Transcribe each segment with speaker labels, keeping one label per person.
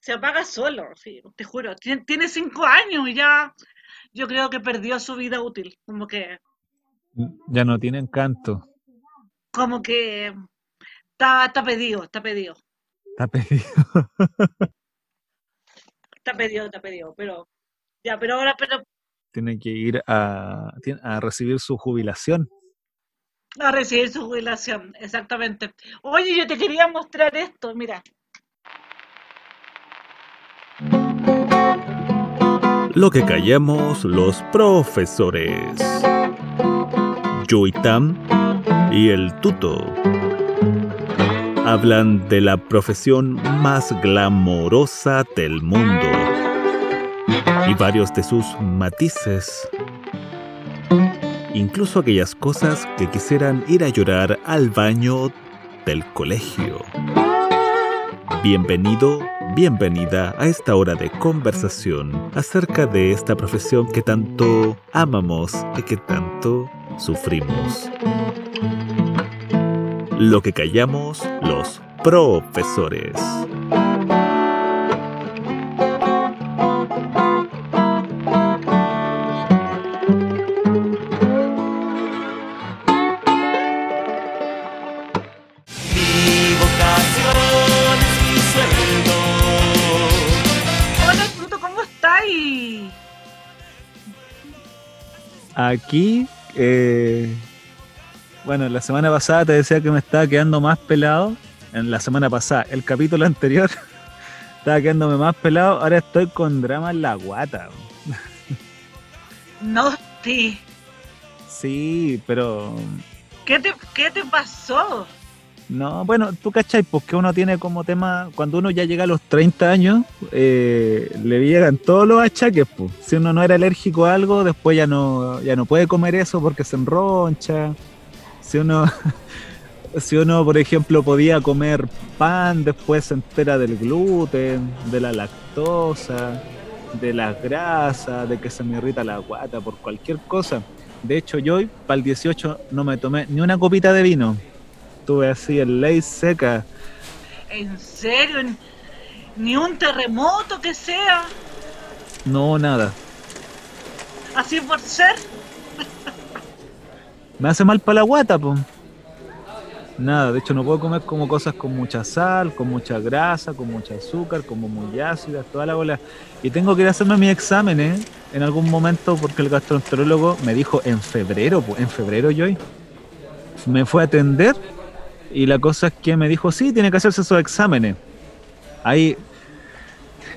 Speaker 1: se apaga solo, sí, te juro. Tiene, tiene cinco años y ya yo creo que perdió su vida útil. Como que,
Speaker 2: Ya no tiene encanto.
Speaker 1: como que está, está pedido, está pedido,
Speaker 2: Está pedido.
Speaker 1: está pedido, está pedido. Pero, ya, pero ahora, pero
Speaker 2: Tiene que ir a, a recibir su jubilación.
Speaker 1: a recibir su jubilación, exactamente. Oye, yo te quería mostrar esto, mira.
Speaker 3: Lo que callamos los profesores. Yuitam y el tuto hablan de la profesión más glamorosa del mundo y varios de sus matices. Incluso aquellas cosas que quisieran ir a llorar al baño del colegio. Bienvenido, bienvenida a esta hora de conversación acerca de esta profesión que tanto amamos y que tanto sufrimos. Lo que callamos los profesores.
Speaker 2: Aquí, eh, bueno, la semana pasada te decía que me estaba quedando más pelado. En la semana pasada, el capítulo anterior, estaba quedándome más pelado. Ahora estoy con drama en la guata.
Speaker 1: No, sí.
Speaker 2: Sí, pero
Speaker 1: ¿Qué te, qué te pasó?
Speaker 2: No, bueno, tú cachai, pues que uno tiene como tema, cuando uno ya llega a los 30 años, eh, le llegan todos los achaques, pues. Si uno no era alérgico a algo, después ya no, ya no puede comer eso porque se enroncha. Si uno, si uno, por ejemplo, podía comer pan, después se entera del gluten, de la lactosa, de las grasas, de que se me irrita la guata por cualquier cosa. De hecho, yo hoy, para el 18, no me tomé ni una copita de vino estuve así en ley seca.
Speaker 1: ¿En serio? ¿Ni- ¿Ni un terremoto que sea?
Speaker 2: No, nada.
Speaker 1: ¿Así por ser?
Speaker 2: Me hace mal para la guata, pues. Nada, de hecho no puedo comer como cosas con mucha sal, con mucha grasa, con mucho azúcar, como muy ácidas, toda la bola. Y tengo que ir a hacerme mis exámenes en algún momento porque el gastroenterólogo me dijo en febrero, pues, en febrero yo me fue a atender y la cosa es que me dijo, sí, tiene que hacerse esos exámenes. Ahí,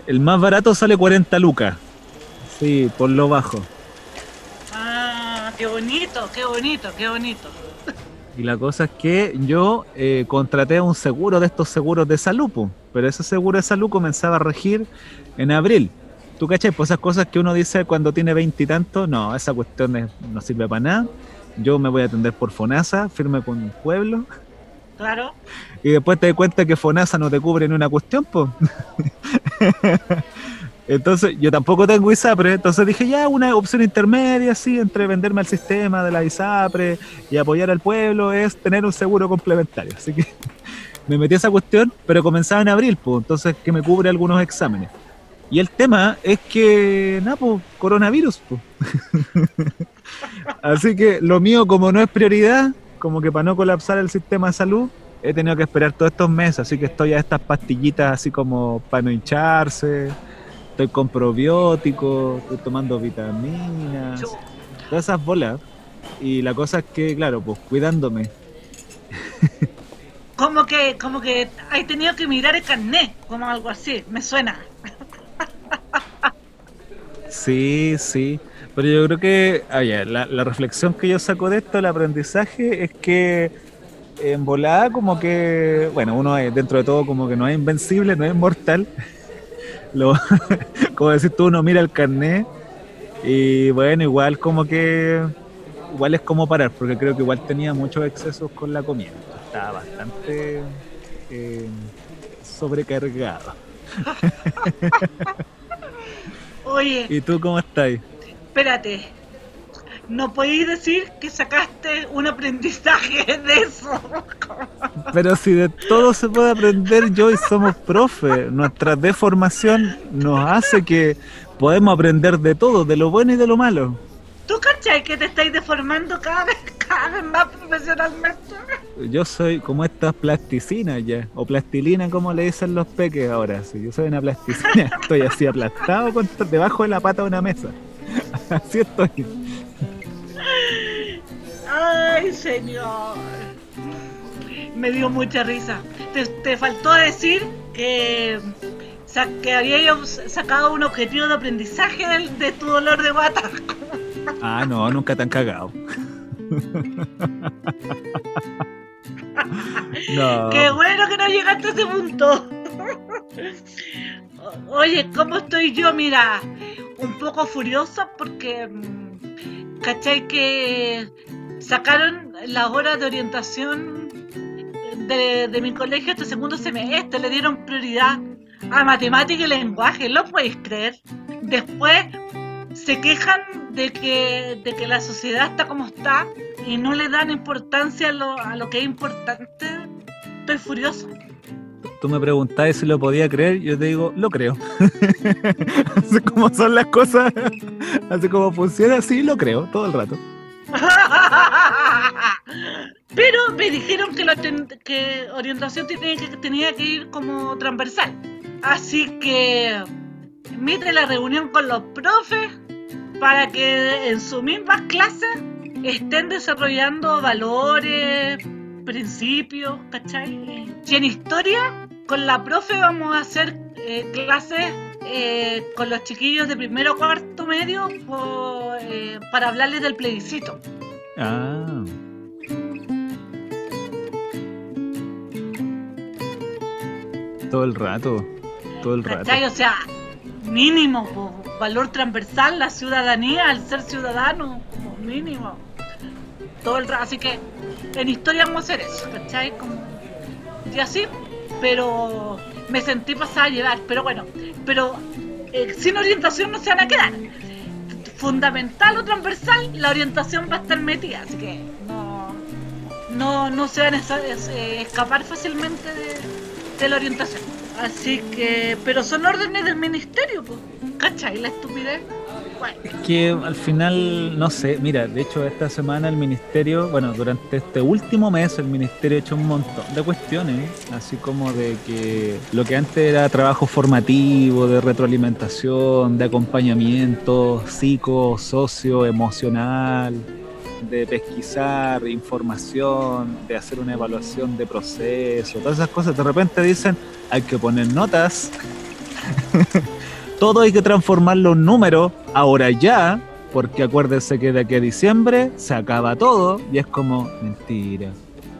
Speaker 2: el más barato sale 40 lucas. Sí, por lo bajo.
Speaker 1: Ah, qué bonito, qué bonito, qué bonito.
Speaker 2: Y la cosa es que yo eh, contraté un seguro de estos seguros de salud, po, pero ese seguro de salud comenzaba a regir en abril. ¿Tú cachai? Pues esas cosas que uno dice cuando tiene veintitantos, no, esa cuestión es- no sirve para nada. Yo me voy a atender por FONASA, firme con un pueblo,
Speaker 1: Claro.
Speaker 2: y después te das cuenta que FONASA no te cubre ni una cuestión, pues. Entonces, yo tampoco tengo ISAPRE, entonces dije ya una opción intermedia, así, entre venderme al sistema de la ISAPRE y apoyar al pueblo es tener un seguro complementario. Así que me metí a esa cuestión, pero comenzaba en abril, pues, entonces que me cubre algunos exámenes. Y el tema es que, nada, pues, coronavirus, pues. Así que lo mío, como no es prioridad, como que para no colapsar el sistema de salud, he tenido que esperar todos estos meses, así que estoy a estas pastillitas así como para no hincharse, estoy con probióticos, estoy tomando vitaminas, todas esas bolas. Y la cosa es que, claro, pues cuidándome.
Speaker 1: Como que, como que hay tenido que mirar el carnet, como algo así, me suena.
Speaker 2: Sí, sí. Pero yo creo que, ah, la, la reflexión que yo saco de esto, el aprendizaje, es que en volada como que, bueno, uno es, dentro de todo como que no es invencible, no es mortal. Lo, como decís tú, uno mira el carnet y bueno, igual como que, igual es como parar, porque creo que igual tenía muchos excesos con la comida. Estaba bastante eh, sobrecargado.
Speaker 1: Oye,
Speaker 2: ¿Y tú cómo estás?
Speaker 1: Espérate. no podéis decir que sacaste un aprendizaje de eso.
Speaker 2: Pero si de todo se puede aprender, yo y somos profe. Nuestra deformación nos hace que podemos aprender de todo, de lo bueno y de lo malo.
Speaker 1: ¿Tú cachai que te estáis deformando cada vez, cada vez más profesionalmente?
Speaker 2: Yo soy como estas plasticinas ya, o plastilina como le dicen los peques ahora. Si yo soy una plasticina, estoy así aplastado contra- debajo de la pata de una mesa. Así estoy.
Speaker 1: Ay, señor. Me dio mucha risa. Te, te faltó decir que, que habías sacado un objetivo de aprendizaje del- de, tu dolor de guata.
Speaker 2: Ah, no, nunca te han cagado. No.
Speaker 1: Qué bueno que no llegaste a ese punto. Oye, ¿cómo estoy yo? Mira, un poco furiosa porque, mm, ¿cachai? Que sacaron las horas de orientación de, de mi colegio este segundo semestre, le dieron prioridad a matemática y lenguaje, ¿lo podéis creer? Después se quejan de que, de que la sociedad está como está y no le dan importancia a lo, a lo que es importante. Estoy furiosa.
Speaker 2: Tú me preguntabas si lo podía creer, yo te digo, lo creo. así como son las cosas, así como funciona, sí, lo creo, todo el rato.
Speaker 1: Pero me dijeron que, la que orientación tenía que, tenía que ir como transversal. Así que mitre la reunión con los profes para que en sus mismas clases estén desarrollando valores, principios, ¿cachai? Y en historia, con la profe vamos a hacer eh, clases eh, con los chiquillos de primero cuarto medio por, eh, para hablarles del plebiscito.
Speaker 2: Ah. Todo el rato, todo el rato.
Speaker 1: O sea, mínimo, po, valor transversal, la ciudadanía, al ser ciudadano, como mínimo. Todo el rato. Así que en historia vamos a hacer eso, ¿cachai? Como, y así, pero me sentí pasada a llevar. Pero bueno, pero eh, sin orientación no se van a quedar. Fundamental o transversal, la orientación va a estar metida, así que no, no, no se van a eh, escapar fácilmente de, de la orientación. Así que, pero son órdenes del ministerio, pues. ¿Cachai? La estupidez.
Speaker 2: Es que al final, no sé, mira, de hecho esta semana el ministerio, bueno, durante este último mes el ministerio ha hecho un montón de cuestiones, así como de que lo que antes era trabajo formativo, de retroalimentación, de acompañamiento psico, socio, emocional, de pesquisar información, de hacer una evaluación de proceso, todas esas cosas, de repente dicen, hay que poner notas todo hay que transformarlo en números ahora ya, porque acuérdense que de aquí a diciembre se acaba todo y es como mentira.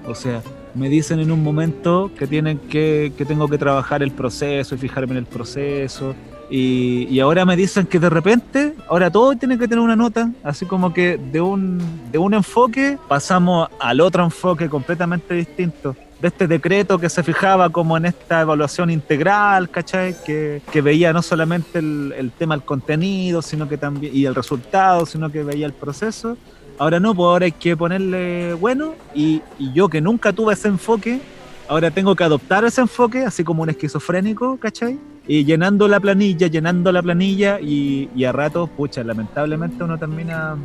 Speaker 2: O sea, me dicen en un momento que tienen que, que tengo que trabajar el proceso y fijarme en el proceso. Y, y ahora me dicen que de repente, ahora todo tiene que tener una nota, así como que de un, de un enfoque pasamos al otro enfoque completamente distinto de este decreto que se fijaba como en esta evaluación integral, ¿cachai? Que, que veía no solamente el, el tema del contenido, sino que también, y el resultado, sino que veía el proceso. Ahora no, pues ahora hay que ponerle bueno, y, y yo que nunca tuve ese enfoque, ahora tengo que adoptar ese enfoque, así como un esquizofrénico, ¿cachai? Y llenando la planilla, llenando la planilla, y, y a ratos, pucha, lamentablemente uno termina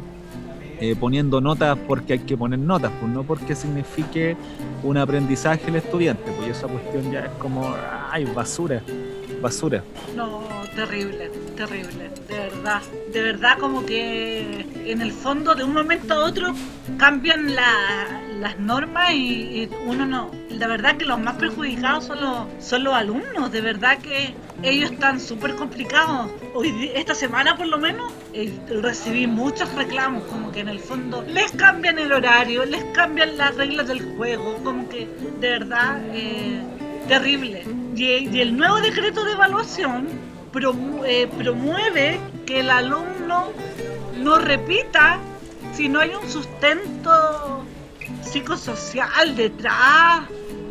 Speaker 2: eh, poniendo notas porque hay que poner notas, pues no porque signifique un aprendizaje el estudiante, pues esa cuestión ya es como, ay, basura, basura.
Speaker 1: no, terrible, terrible. De verdad, de verdad como que en el fondo de un momento a otro cambian la- las normas y, y uno no. La verdad que los más perjudicados son los, son los alumnos, de verdad que ellos están súper complicados. Hoy, esta semana por lo menos eh, recibí muchos reclamos, como que en el fondo les cambian el horario, les cambian las reglas del juego, como que de verdad eh, terrible. Y, y el nuevo decreto de evaluación promu- eh, promueve que el alumno no repita si no hay un sustento psicosocial detrás.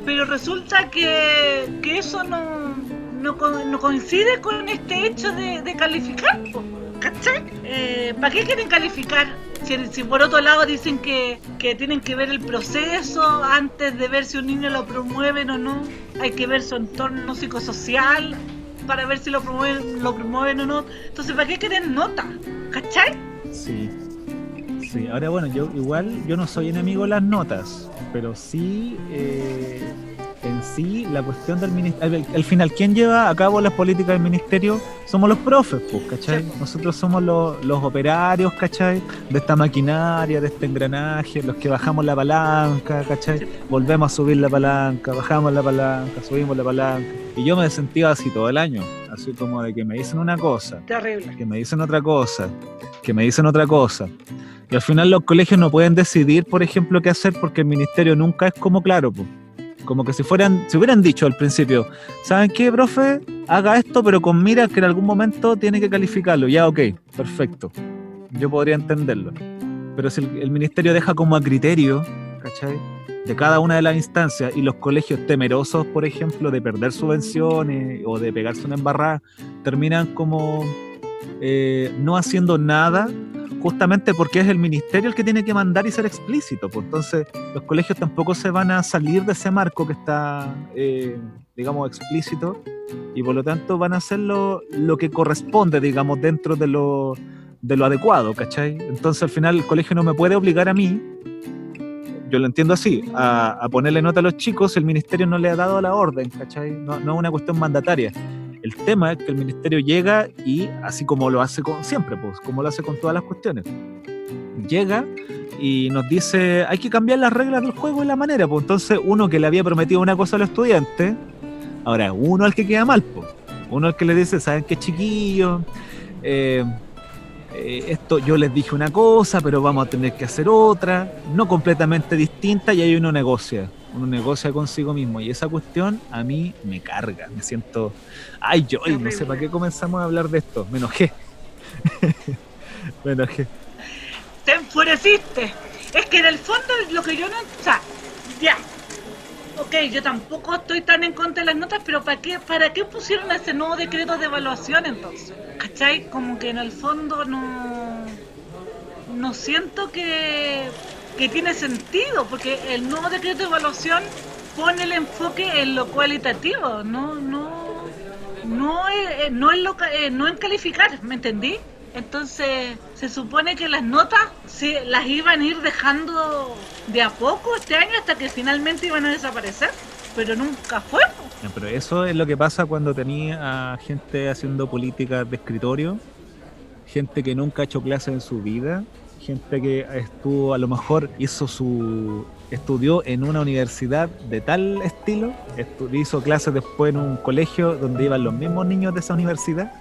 Speaker 1: Pero resulta que, que eso no, no, no coincide con este hecho de, calificar. ¿Cachai? Eh, ¿Para qué quieren calificar Si, por otro lado dicen que, que tienen que ver el proceso antes de ver si un niño lo promueven o no, hay que ver su entorno psicosocial para ver si lo promueven, lo promueven o no. Entonces, ¿para qué quieren nota? ¿Cachai?
Speaker 2: Sí. Sí, ahora bueno, yo igual yo no soy enemigo de las notas, pero sí eh, sí la cuestión del ministerio, al, al final, ¿quién lleva a cabo las políticas del ministerio? Somos los profes, pues, ¿cachai? Nosotros somos los, los operarios, ¿cachai? De esta maquinaria, de este engranaje, los que bajamos la palanca, ¿cachai? Volvemos a subir la palanca, bajamos la palanca, subimos la palanca. Y yo me sentía así todo el año, así como de que me dicen una cosa,
Speaker 1: Terrible.
Speaker 2: que me dicen otra cosa, que me dicen otra cosa. Y al final los colegios no pueden decidir, por ejemplo, qué hacer porque el ministerio nunca es como claro. po. Como que si fueran, si hubieran dicho al principio, ¿saben qué, profe? Haga esto, pero con mira que en algún momento tiene que calificarlo. Ya, ok, perfecto. Yo podría entenderlo. Pero si el, ministerio deja como a criterio, ¿cachai? De cada una de las instancias y los colegios temerosos, por ejemplo, de perder subvenciones o de pegarse una embarrada, terminan como eh, no haciendo nada justamente porque es el ministerio el que tiene que mandar y ser explícito. Pues entonces los colegios tampoco se van a salir de ese marco que está, eh, digamos, explícito y por lo tanto van a hacer lo, que corresponde, digamos, dentro de lo, de lo adecuado, ¿cachai? Entonces al final el colegio no me puede obligar a mí, yo lo entiendo así, a, a ponerle nota a los chicos, el ministerio no le ha dado la orden, ¿cachai? No, no es una cuestión mandataria. El tema es que el ministerio llega y, así como lo hace con, siempre, pues, como lo hace con todas las cuestiones, llega y nos dice, hay que cambiar las reglas del juego y la manera. Pues entonces uno que le había prometido una cosa a los estudiantes, ahora uno al que queda mal, pues. Uno al que le dice, ¿saben qué chiquillo? Eh, eh, esto yo les dije una cosa, pero vamos a tener que hacer otra, no completamente distinta, y ahí uno negocia. Uno negocia consigo mismo. Y esa cuestión a mí me carga. Me siento. Ay, yo no sé para qué comenzamos a hablar de esto. Me enojé. me enojé.
Speaker 1: Te enfureciste. Es que en el fondo lo que yo no. O sea, ya. Ok, yo tampoco estoy tan en contra de las notas, pero ¿para qué, ¿para qué pusieron ese nuevo decreto de evaluación entonces? ¿Cachai? Como que en el fondo no. No siento que, que tiene sentido, porque el nuevo decreto de evaluación pone el enfoque en lo cualitativo, no, no, no, es- no, en, eh, no en calificar, ¿me entendí? Entonces, se supone que las notas las iban a ir dejando de a poco este año hasta que finalmente iban a desaparecer, pero nunca fue.
Speaker 2: Pero eso es lo que pasa cuando tenía a gente haciendo políticas de escritorio, gente que nunca ha hecho clases en su vida, gente que estuvo, a lo mejor hizo su. estudió en una universidad de tal estilo, hizo clases después en un colegio donde iban los mismos niños de esa universidad,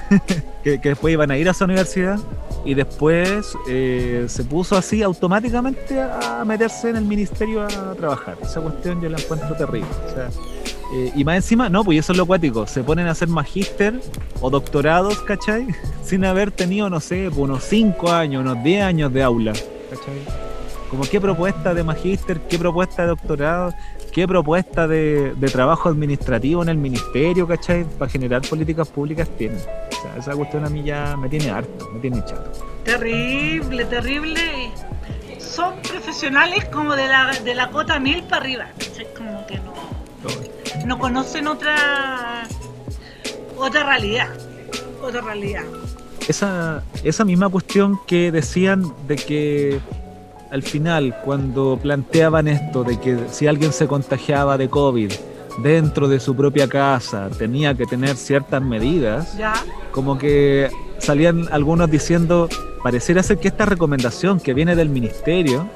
Speaker 2: que, que después iban a ir a esa universidad y después eh, se puso así automáticamente a meterse en el ministerio a trabajar. Esa cuestión yo la encuentro terrible. O sea, eh, y más encima, no, pues eso es lo cuático. Se ponen a hacer magíster o doctorados, ¿cachai? Sin haber tenido, no sé, pues unos 5 años, unos 10 años de aula, ¿cachai? Como qué propuesta de magíster, qué propuesta de doctorado, qué propuesta de, de trabajo administrativo en el ministerio, ¿cachai? Para generar políticas públicas tienen. O sea, esa cuestión a mí ya me tiene harto, me tiene chato.
Speaker 1: Terrible, terrible. Son profesionales como de la, de la cota mil para arriba, ¿cachai? Como que no, no conocen otra, otra realidad, otra realidad.
Speaker 2: esa, esa misma cuestión que decían de que al final, cuando planteaban esto, de que si alguien se contagiaba de COVID dentro de su propia casa, tenía que tener ciertas medidas,
Speaker 1: ¿Ya?
Speaker 2: como que salían algunos diciendo, pareciera ser que esta recomendación que viene del ministerio,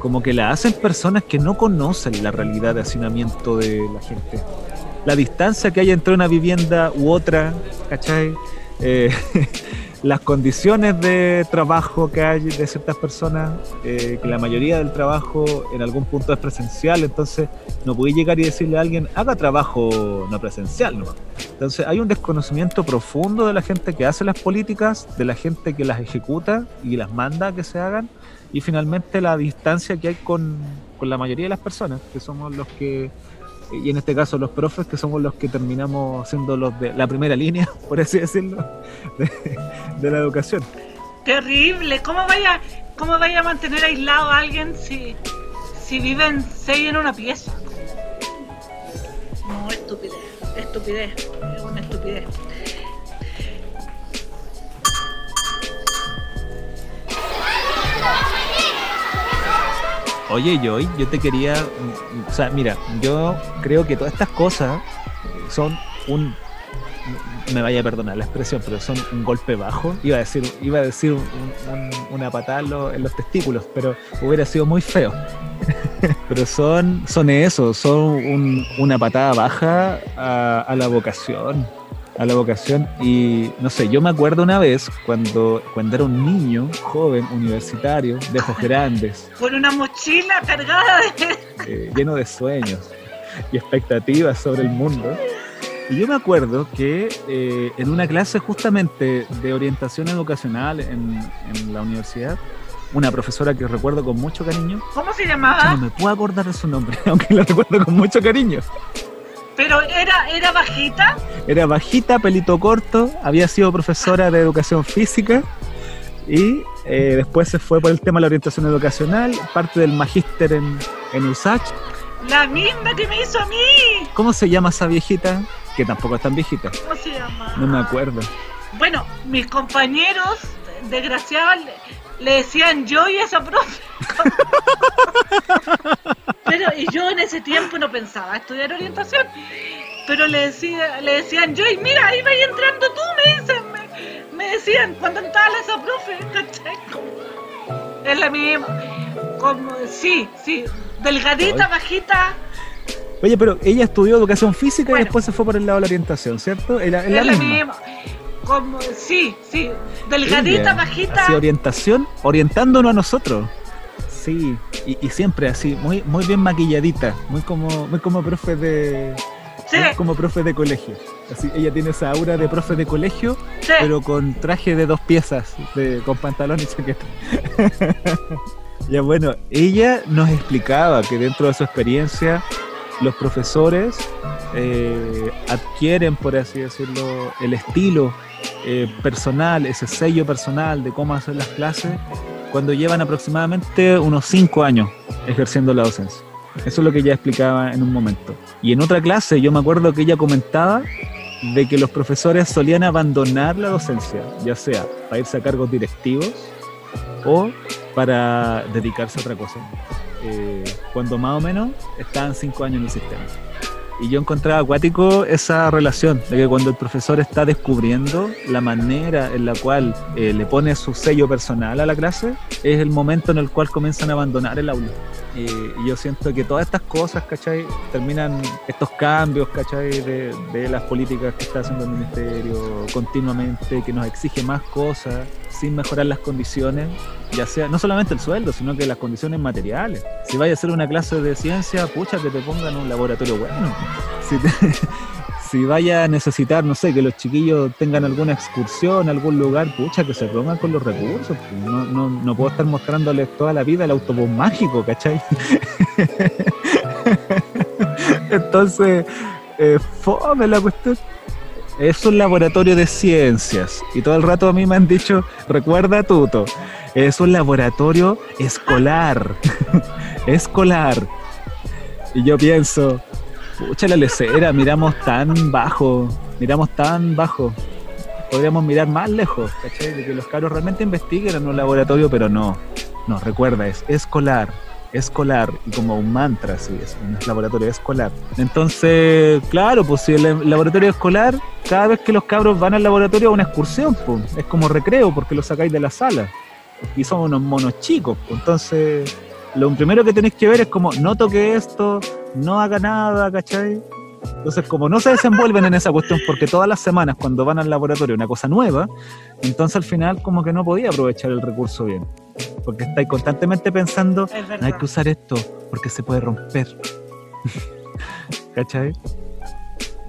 Speaker 2: como que la hacen personas que no conocen la realidad de hacinamiento de la gente. La distancia que hay entre una vivienda u otra, ¿cachai? Eh, las condiciones de trabajo que hay de ciertas personas, eh, que la mayoría del trabajo en algún punto es presencial, entonces no podéis llegar y decirle a alguien, haga trabajo no presencial, ¿no? Entonces hay un desconocimiento profundo de la gente que hace las políticas, de la gente que las ejecuta y las manda a que se hagan, y finalmente la distancia que hay con, con la mayoría de las personas, que somos los que, y en este caso los profes, que somos los que terminamos siendo los de la primera línea, por así decirlo, de, de la educación.
Speaker 1: Terrible. ¿Cómo vaya, cómo vaya a mantener aislado a alguien si, si viven seis en una pieza? No, estupidez. Estupidez. Es una estupidez.
Speaker 2: Oye, Joy, yo te quería. O sea, mira, yo creo que todas estas cosas son un. Me vaya a perdonar la expresión, pero son un golpe bajo. Iba a decir, iba a decir un- un- una patada en, los- en los testículos, pero hubiera sido muy feo. pero son, son eso, son un- una patada baja a, a la vocación. A la vocación. Y no sé, yo me acuerdo una vez cuando, cuando era un niño, joven, universitario, de ojos grandes,
Speaker 1: Con una mochila cargada de.
Speaker 2: eh, lleno de sueños y expectativas sobre el mundo. Y yo me acuerdo que eh, en una clase justamente de orientación educacional en, en la universidad, una profesora que recuerdo con mucho cariño,
Speaker 1: ¿Cómo se llamaba?
Speaker 2: no me puedo acordar de su nombre, aunque la recuerdo con mucho cariño.
Speaker 1: Pero era, era bajita.
Speaker 2: Era bajita, pelito corto, había sido profesora de educación física y eh, después se fue por el tema de la orientación educacional, parte del magíster en, en USACH.
Speaker 1: La misma que me hizo a mí.
Speaker 2: ¿Cómo se llama esa viejita? Que tampoco es tan viejita.
Speaker 1: ¿Cómo se llama?
Speaker 2: No me acuerdo.
Speaker 1: Bueno, mis compañeros, desgraciados, le, decían yo y esa profe. Pero y yo en ese tiempo no pensaba estudiar orientación. Pero le, decía, le decían yo y mira, ahí vas entrando tú, me dicen. Me, me decían cuando entraba esa profe, ¿cachai? Es la misma. Como, sí, sí. Delgadita,
Speaker 2: Ay.
Speaker 1: bajita.
Speaker 2: Oye, pero ella estudió educación física
Speaker 1: Bueno.
Speaker 2: y después se fue por el lado de la orientación, ¿cierto? Es la
Speaker 1: Es la
Speaker 2: misma.
Speaker 1: misma. Como, sí, sí. Delgadita,
Speaker 2: Ella
Speaker 1: bajita.
Speaker 2: hacía orientación, orientándonos a nosotros. Sí, y, y siempre así, muy, muy bien maquilladita, muy como, muy como profe de,
Speaker 1: Sí,
Speaker 2: muy como profe de colegio. Así, ella tiene esa aura de profe de colegio,
Speaker 1: sí.
Speaker 2: pero con traje de dos piezas, de, con pantalón y chaqueta. ya bueno, ella nos explicaba que dentro de su experiencia los profesores eh, adquieren, por así decirlo, el estilo eh, personal, ese sello personal de cómo hacer las clases, cuando llevan aproximadamente unos cinco años ejerciendo la docencia. Eso es lo que ella explicaba en un momento. Y en otra clase yo me acuerdo que ella comentaba de que los profesores solían abandonar la docencia, ya sea para irse a cargos directivos o para dedicarse a otra cosa, eh, cuando más o menos estaban cinco años en el sistema. Y yo encontraba acuático esa relación de que cuando el profesor está descubriendo la manera en la cual eh, le pone su sello personal a la clase, es el momento en el cual comienzan a abandonar el aula. Eh, y yo siento que todas estas cosas, ¿cachai? Terminan estos cambios, ¿cachai? De, de las políticas que está haciendo el ministerio continuamente, que nos exige más cosas sin mejorar las condiciones, ya sea, no solamente el sueldo, sino que las condiciones materiales. Si vaya a hacer una clase de ciencia, pucha, que te pongan un laboratorio bueno. Si, vaya a necesitar, no sé, que los chiquillos tengan alguna excursión algún lugar, pucha, que se pongan con los recursos. No, no, no puedo estar mostrándoles toda la vida el autobús mágico, ¿cachai? Entonces, eh, fome la cuestión. Es un laboratorio de ciencias. Y todo el rato a mí me han dicho, recuerda Tuto, es un laboratorio escolar. escolar. Y yo pienso, pucha la lecera, miramos tan bajo, miramos tan bajo. Podríamos mirar más lejos, ¿cachai? De que los cabros realmente investiguen en un laboratorio, pero no. No, recuerda, es escolar, escolar, y como un mantra, así es, un laboratorio escolar. Entonces, claro, pues si el laboratorio escolar, cada vez que los cabros van al laboratorio es una excursión, pues, es como recreo, porque lo sacáis de la sala. Y son unos monos chicos, pues, entonces lo primero que tenéis que ver es como, no toque esto, no haga nada, ¿cachai? Entonces, como no se desenvuelven en esa cuestión, porque todas las semanas cuando van al laboratorio una cosa nueva, entonces al final como que no podía aprovechar el recurso bien. Porque estáis constantemente pensando,
Speaker 1: Es
Speaker 2: no hay que usar esto porque se puede romper. ¿Cachai?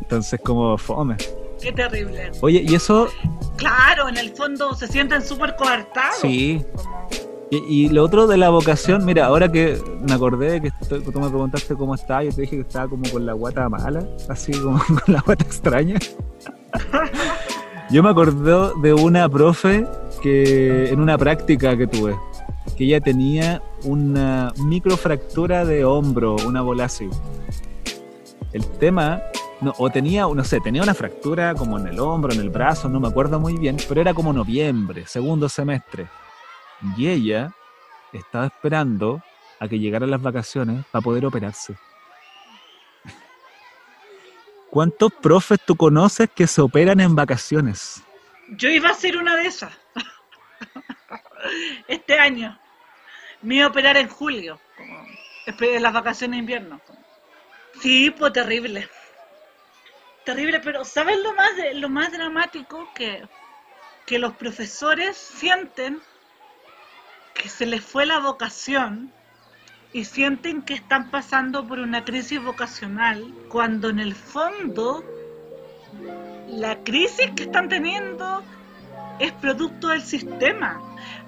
Speaker 2: Entonces como fome.
Speaker 1: Qué terrible.
Speaker 2: Oye, y eso,
Speaker 1: Claro, en el fondo se sienten súper coartados.
Speaker 2: sí. Y, y lo otro de la vocación, mira, ahora que me acordé de que estoy- tú me preguntaste cómo estaba, yo te dije que estaba como con la guata mala, así como con la guata extraña. Yo me acordé de una profe que en una práctica que tuve, que ella tenía una microfractura de hombro, una bola así. El tema, no, o tenía, no sé, tenía una fractura como en el hombro, en el brazo, no me acuerdo muy bien, pero era como noviembre, segundo semestre. Y ella estaba esperando a que llegaran las vacaciones para poder operarse. ¿Cuántos profes tú conoces que se operan en vacaciones?
Speaker 1: Yo iba a ser una de esas. Este año. Me iba a operar en julio, como de las vacaciones de invierno. Sí, pues terrible. Terrible, pero ¿sabes lo más, de- lo más dramático? Que, que los profesores sienten que se les fue la vocación y sienten que están pasando por una crisis vocacional cuando en el fondo la crisis que están teniendo es producto del sistema.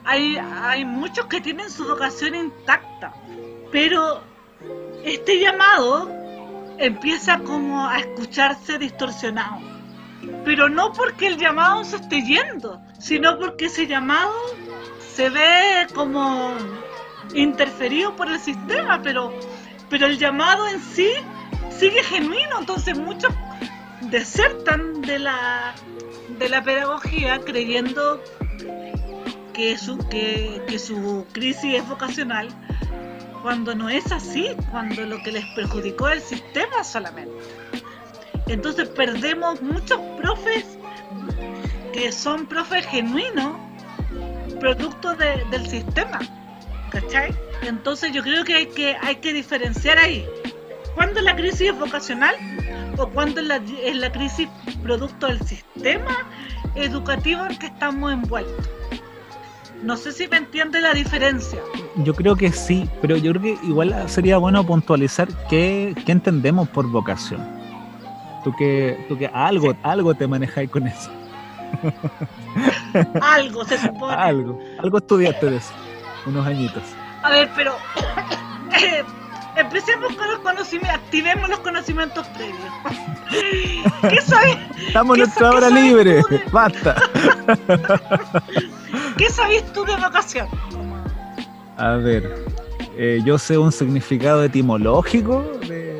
Speaker 1: Hay, hay muchos que tienen su vocación intacta, pero este llamado empieza como a escucharse distorsionado. Pero no porque el llamado se esté yendo, sino porque ese llamado se ve como interferido por el sistema, pero, pero el llamado en sí sigue genuino, entonces muchos desertan de la, de la pedagogía creyendo que su, que, su crisis es vocacional, cuando no es así, cuando lo que les perjudicó es el sistema solamente. Entonces perdemos muchos profes que son profes genuinos, producto de- del sistema. ¿Cachai? Entonces yo creo que hay que, hay que diferenciar ahí. ¿Cuándo la crisis es vocacional? ¿O cuándo es la, es la crisis producto del sistema educativo en que estamos envueltos? No sé si me entiende la diferencia.
Speaker 2: Yo creo que sí, pero yo creo que igual sería bueno puntualizar qué, qué entendemos por vocación. Tú que, tú que algo, algo te manejáis con eso.
Speaker 1: Algo se supone.
Speaker 2: Algo, algo estudiaste de eso, unos añitos.
Speaker 1: A ver, pero eh, empecemos con los conocimientos, activemos los conocimientos previos. ¿Qué sabes,
Speaker 2: Estamos en
Speaker 1: ¿Qué
Speaker 2: nuestra hora libre,
Speaker 1: de-
Speaker 2: basta.
Speaker 1: ¿Qué sabes tú de vocación?
Speaker 2: A ver, eh, yo sé un significado etimológico de,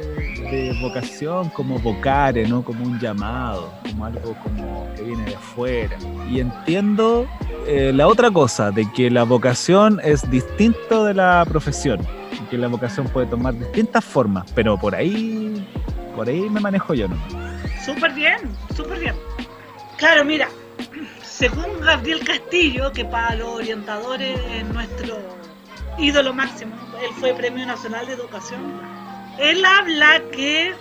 Speaker 2: de vocación como vocare, ¿no? Como un llamado, como algo como que viene de afuera. Y entiendo eh, la otra cosa, de que la vocación es distinto de la profesión, que la vocación puede tomar distintas formas, pero por ahí, por ahí me manejo yo, ¿no?
Speaker 1: Súper bien, súper bien. Claro, mira, según Gabriel Castillo, que para los orientadores es nuestro ídolo máximo, él fue Premio Nacional de Educación, él habla que,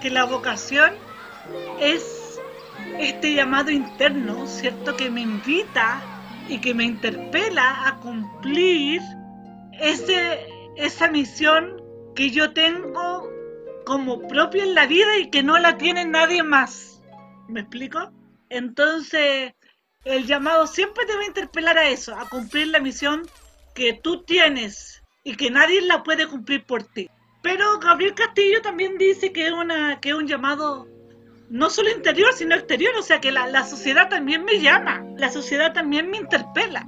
Speaker 1: que la vocación es este llamado interno, ¿cierto? Que me invita y que me interpela a cumplir ese, esa misión que yo tengo como propia en la vida y que no la tiene nadie más. ¿Me explico? Entonces, el llamado siempre te va a interpelar a eso, a cumplir la misión que tú tienes y que nadie la puede cumplir por ti. Pero Gabriel Castillo también dice que es, una, que es un llamado no solo interior, sino exterior, o sea que la, la sociedad también me llama, la sociedad también me interpela.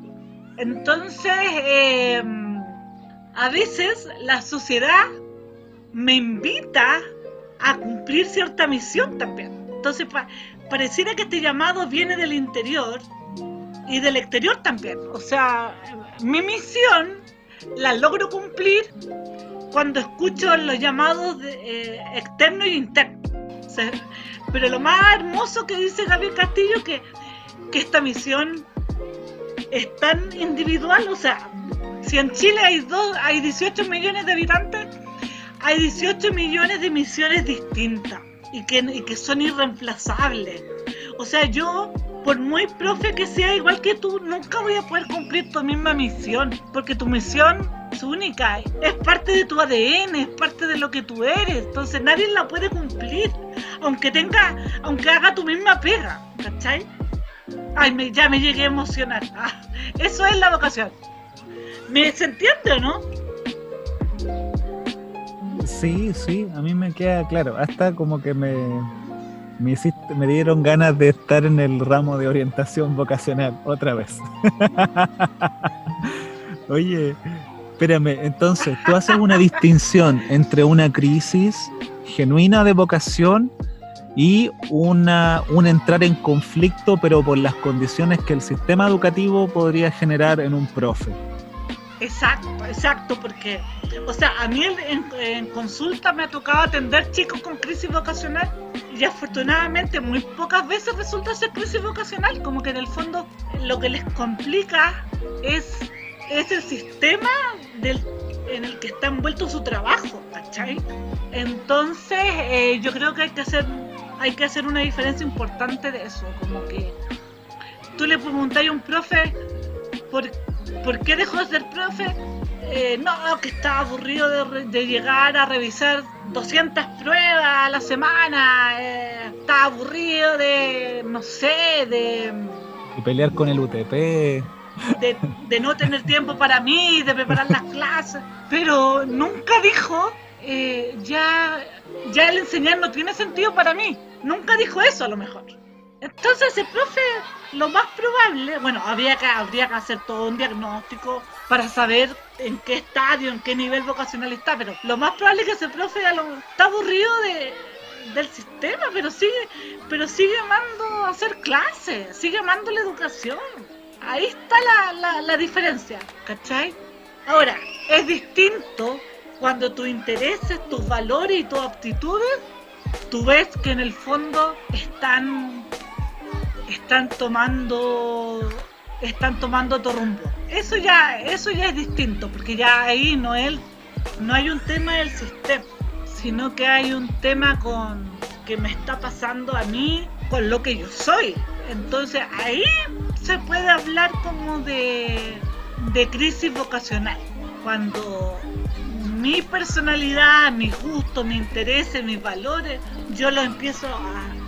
Speaker 1: Entonces, eh, a veces la sociedad me invita a cumplir cierta misión también. Entonces, pa- pareciera que este llamado viene del interior y del exterior también. O sea, mi misión la logro cumplir cuando escucho los llamados de, eh, externos e internos. O sea, pero lo más hermoso que dice Gabriel Castillo que, que esta misión es tan individual, o sea, si en Chile hay dos, hay 18 millones de habitantes, hay 18 millones de misiones distintas y que, y que son irreemplazables. O sea, yo, por muy profe que sea igual que tú, nunca voy a poder cumplir tu misma misión, porque tu misión es única, es parte de tu ADN, es parte de lo que tú eres, entonces nadie la puede cumplir, aunque tenga, aunque haga tu misma pega, ¿cachai? Ay, me- ya me llegué a emocionar. Ah, eso es la vocación. ¿Me se entiende o no?
Speaker 2: Sí, sí, a mí me queda claro. Hasta como que me, me, hiciste, me dieron ganas de estar en el ramo de orientación vocacional otra vez. Oye, espérame, entonces, tú haces una distinción entre una crisis genuina de vocación y una, un entrar en conflicto, pero por las condiciones que el sistema educativo podría generar en un profe.
Speaker 1: Exacto, exacto, porque, o sea, a mí en, consulta me ha tocado atender chicos con crisis vocacional y afortunadamente muy pocas veces resulta ser crisis vocacional, como que en el fondo lo que les complica es, es el sistema en el que está envuelto su trabajo, ¿cachai? Entonces eh, yo creo que hay que hacer hay que hacer una diferencia importante de eso, como que tú le preguntas a un profe por, por qué dejó de ser profe, eh, no, que estaba aburrido de, de llegar a revisar 200 pruebas a la semana, eh, estaba aburrido de, no sé, de,
Speaker 2: Y pelear con el UTP.
Speaker 1: de, de no tener tiempo para mí, de preparar las clases, pero nunca dijo, eh, ya, ya el enseñar no tiene sentido para mí, nunca dijo eso a lo mejor. Entonces ese profe, lo más probable, bueno, habría que, habría que hacer todo un diagnóstico para saber en qué estadio, en qué nivel vocacional está, pero lo más probable es que ese profe está aburrido de, del sistema, pero sigue, pero sigue amando hacer clases, sigue amando la educación. Ahí está la, la, la diferencia, ¿cachai? Ahora, es distinto cuando tus intereses, tus valores y tus aptitudes, tú ves que en el fondo están, están tomando, están tomando otro rumbo. Eso ya, eso ya es distinto, porque ya ahí no no hay un tema del sistema, sino que hay un tema con que me está pasando a mí con lo que yo soy. Entonces ahí se puede hablar como de, de crisis vocacional. Cuando mi personalidad, mis gustos, mis intereses, mis valores, yo los empiezo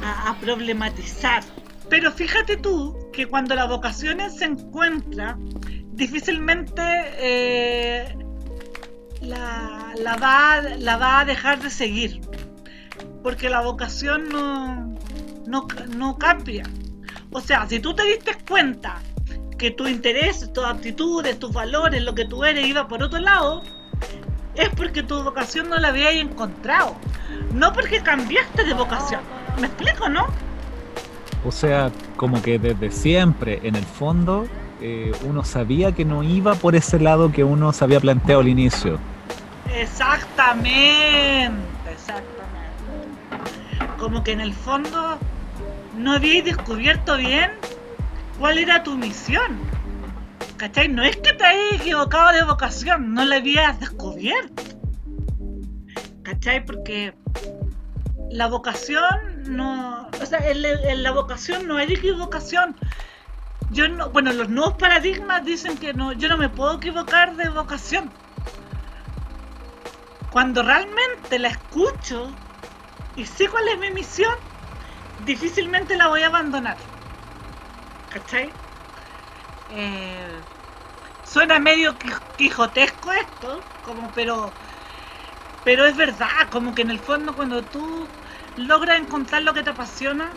Speaker 1: a problematizar. Pero fíjate tú que cuando la vocación se encuentra, difícilmente eh, la, la va, la va a dejar de seguir. Porque la vocación no, no, no cambia. O sea, si tú te diste cuenta que tu interés, tus aptitudes, tus valores, lo que tú eres iba por otro lado, es porque tu vocación no la habías encontrado. No porque cambiaste de vocación. ¿Me explico, no?
Speaker 2: O sea, como que desde siempre, en el fondo, eh, uno sabía que no iba por ese lado que uno se había planteado al inicio.
Speaker 1: Exactamente, exactamente. Como que en el fondo no habías descubierto bien cuál era tu misión. ¿Cachai? No es que te hayas equivocado de vocación, no la habías descubierto. ¿Cachai? Porque la vocación no. O sea, en, la- vocación no hay equivocación. Yo no. Bueno, los nuevos paradigmas dicen que no. Yo no me puedo equivocar de vocación cuando realmente la escucho y sé cuál es mi misión, difícilmente la voy a abandonar. ¿Cachai? Eh, suena medio quij- quijotesco esto, como pero pero es verdad, como que en el fondo cuando tú logras encontrar lo que te apasiona,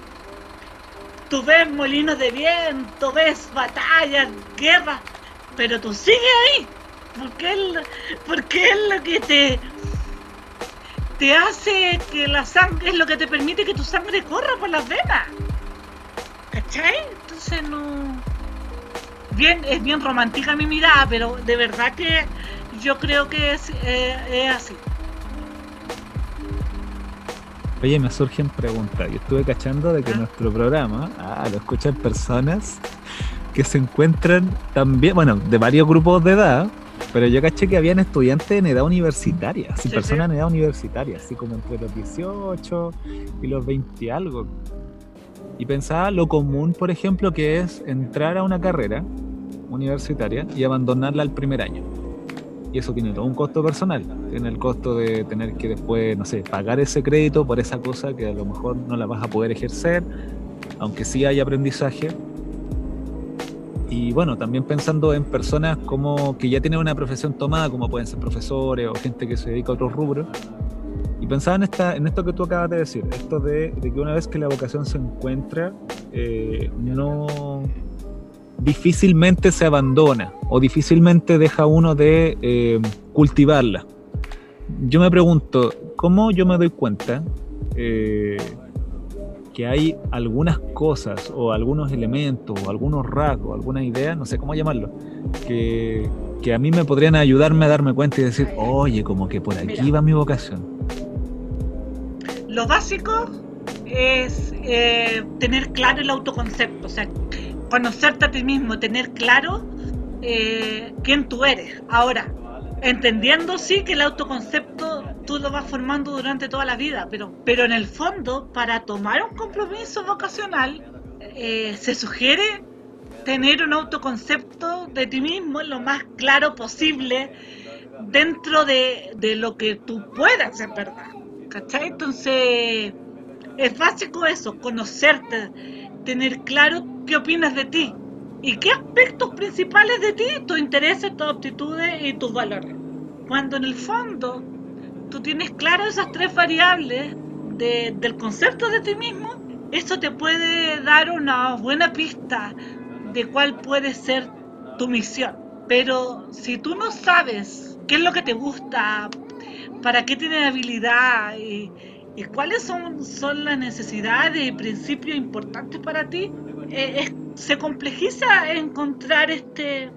Speaker 1: tú ves molinos de viento, ves batallas, guerras, pero tú sigues ahí, porque es, porque es lo que te te hace que la sangre es lo que te permite que tu sangre corra por las venas. ¿Cachai? Entonces no. Bien, es bien romántica mi mirada, pero de verdad que yo creo que es, eh, es así.
Speaker 2: Oye, me surgen preguntas. Yo estuve cachando de que
Speaker 1: Ah.
Speaker 2: nuestro programa ah, lo escuchan personas que se encuentran también, bueno, de varios grupos de edad, pero yo caché que habían estudiantes en edad universitaria, así
Speaker 1: Sí,
Speaker 2: personas
Speaker 1: sí.
Speaker 2: en edad universitaria, así como entre los 18 y los 20 y algo. Y pensaba lo común, por ejemplo, que es entrar a una carrera universitaria y abandonarla al primer año. Y eso tiene todo un costo personal. Tiene el costo de tener que después, no sé, pagar ese crédito por esa cosa que a lo mejor no la vas a poder ejercer, aunque sí hay aprendizaje. Y bueno, también pensando en personas como que ya tienen una profesión tomada, como pueden ser profesores o gente que se dedica a otros rubros, y pensaba en, esta, en esto que tú acabas de decir, esto de, de que una vez que la vocación se encuentra, eh, no difícilmente se abandona o difícilmente deja uno de eh, cultivarla. Yo me pregunto, ¿cómo yo me doy cuenta eh, que hay algunas cosas o algunos elementos o algunos rasgos, algunas ideas, no sé cómo llamarlo, que, que a mí me podrían ayudarme a darme cuenta y decir, oye, como que por aquí
Speaker 1: Mira.
Speaker 2: va mi vocación?
Speaker 1: Lo básico es eh, tener claro el autoconcepto, o sea, conocerte a ti mismo, tener claro eh, quién tú eres. Ahora, entendiendo sí que el autoconcepto tú lo vas formando durante toda la vida, pero, pero en el fondo, para tomar un compromiso vocacional, eh, se sugiere tener un autoconcepto de ti mismo lo más claro posible dentro de, de lo que tú puedas, en verdad. ¿Cachai? Entonces, es básico eso, conocerte, tener claro qué opinas de ti y qué aspectos principales de ti, tus intereses, tus aptitudes y tus valores. Cuando en el fondo tú tienes claro esas tres variables de- del concepto de ti mismo, eso te puede dar una buena pista de cuál puede ser tu misión. Pero si tú no sabes qué es lo que te gusta, para qué tienes habilidad y, y cuáles son, son las necesidades y principios importantes para ti, eh, es- se complejiza encontrar este,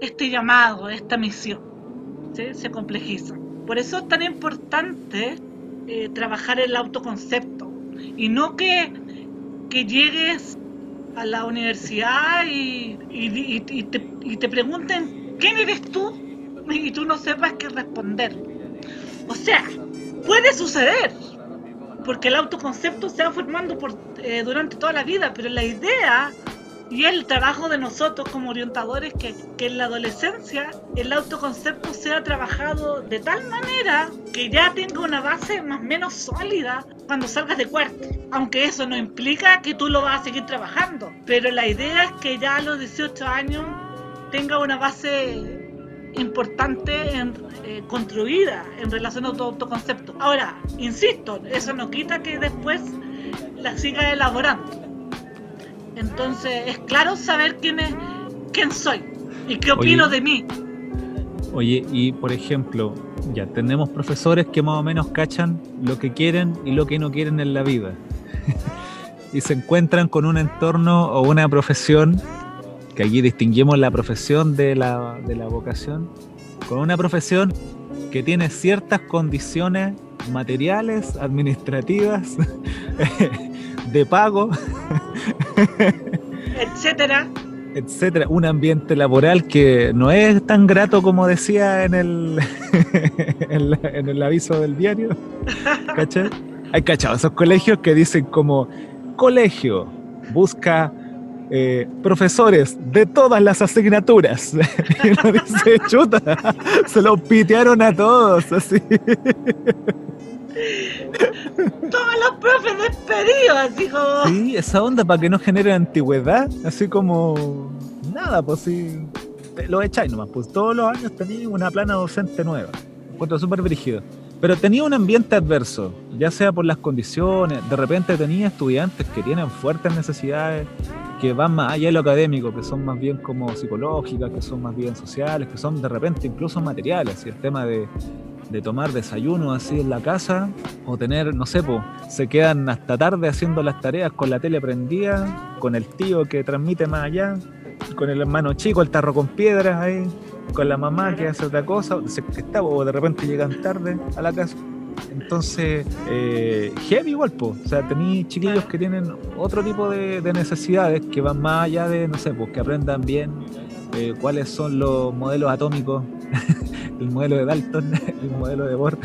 Speaker 1: este llamado, esta misión. Se complejiza. Por eso es tan importante eh, trabajar el autoconcepto y no que, que llegues a la universidad y- y te, y te pregunten quién eres tú y tú no sepas qué responder. O sea, puede suceder, porque el autoconcepto se va formando por, eh, durante toda la vida, pero la idea y el trabajo de nosotros como orientadores que, que en la adolescencia el autoconcepto sea trabajado de tal manera que ya tenga una base más o menos sólida cuando salgas de cuarto. Aunque eso no implica que tú lo vas a seguir trabajando, pero la idea es que ya a los 18 años tenga una base importante en, eh, construida en relación a tu autoconcepto. Ahora, insisto, eso no quita que después la siga elaborando. Entonces, es claro saber quién es, quién soy y qué opino
Speaker 2: Oye.
Speaker 1: de mí.
Speaker 2: Oye, y por ejemplo, ya tenemos profesores que más o menos cachan lo que quieren y lo que no quieren en la vida. y se encuentran con un entorno o una profesión, que aquí distinguimos la profesión de la, de la vocación, con una profesión que tiene ciertas condiciones materiales, administrativas, de pago,
Speaker 1: etcétera.
Speaker 2: etcétera, un ambiente laboral que no es tan grato como decía en el, en, la- en el aviso del diario. ¿Cachai? Hay cachado esos colegios que dicen como colegio busca eh, profesores de todas las asignaturas. y uno dice, chuta, se los pitearon a todos, así.
Speaker 1: Todos los profes despedidos, así como.
Speaker 2: Sí, esa onda para que no genere antigüedad, así como nada, pues sí, lo echáis nomás, pues todos los años tenía una plana docente nueva, encuentro súper brígido. Pero tenía un ambiente adverso, ya sea por las condiciones, de repente tenía estudiantes que tienen fuertes necesidades, que van más allá de lo académico, que son más bien como psicológicas, que son más bien sociales, que son de repente incluso materiales, y el tema de, de tomar desayuno así en la casa, o tener, no sé, se quedan hasta tarde haciendo las tareas con la tele prendida, con el tío que transmite más allá, con el hermano chico, el tarro con piedras ahí, con la mamá que hace otra cosa, se- está, o de repente llegan tarde a la casa. Entonces, eh, heavy igual, po. o sea, tenéis chiquillos que tienen otro tipo de, de necesidades que van más allá de, no sé, pues que aprendan bien eh, cuáles son los modelos atómicos, el modelo de Dalton, el modelo de Bohr,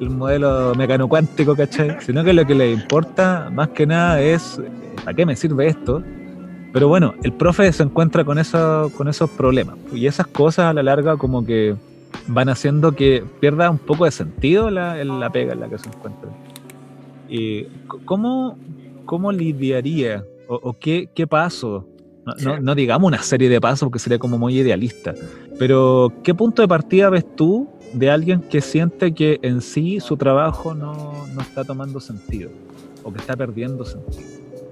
Speaker 2: el modelo mecanocuántico, ¿cachai? Sino que lo que les importa más que nada es, ¿para qué me sirve esto? Pero bueno, el profe se encuentra con, eso, con esos problemas. Y esas cosas a la larga como que van haciendo que pierda un poco de sentido la, la pega en la que se encuentra. Y, ¿cómo, ¿Cómo lidiaría o, qué, qué paso? No, digamos una serie de pasos porque sería como muy idealista, pero ¿qué punto de partida ves tú de alguien que siente que en sí su trabajo no, no está tomando sentido o que está perdiendo sentido?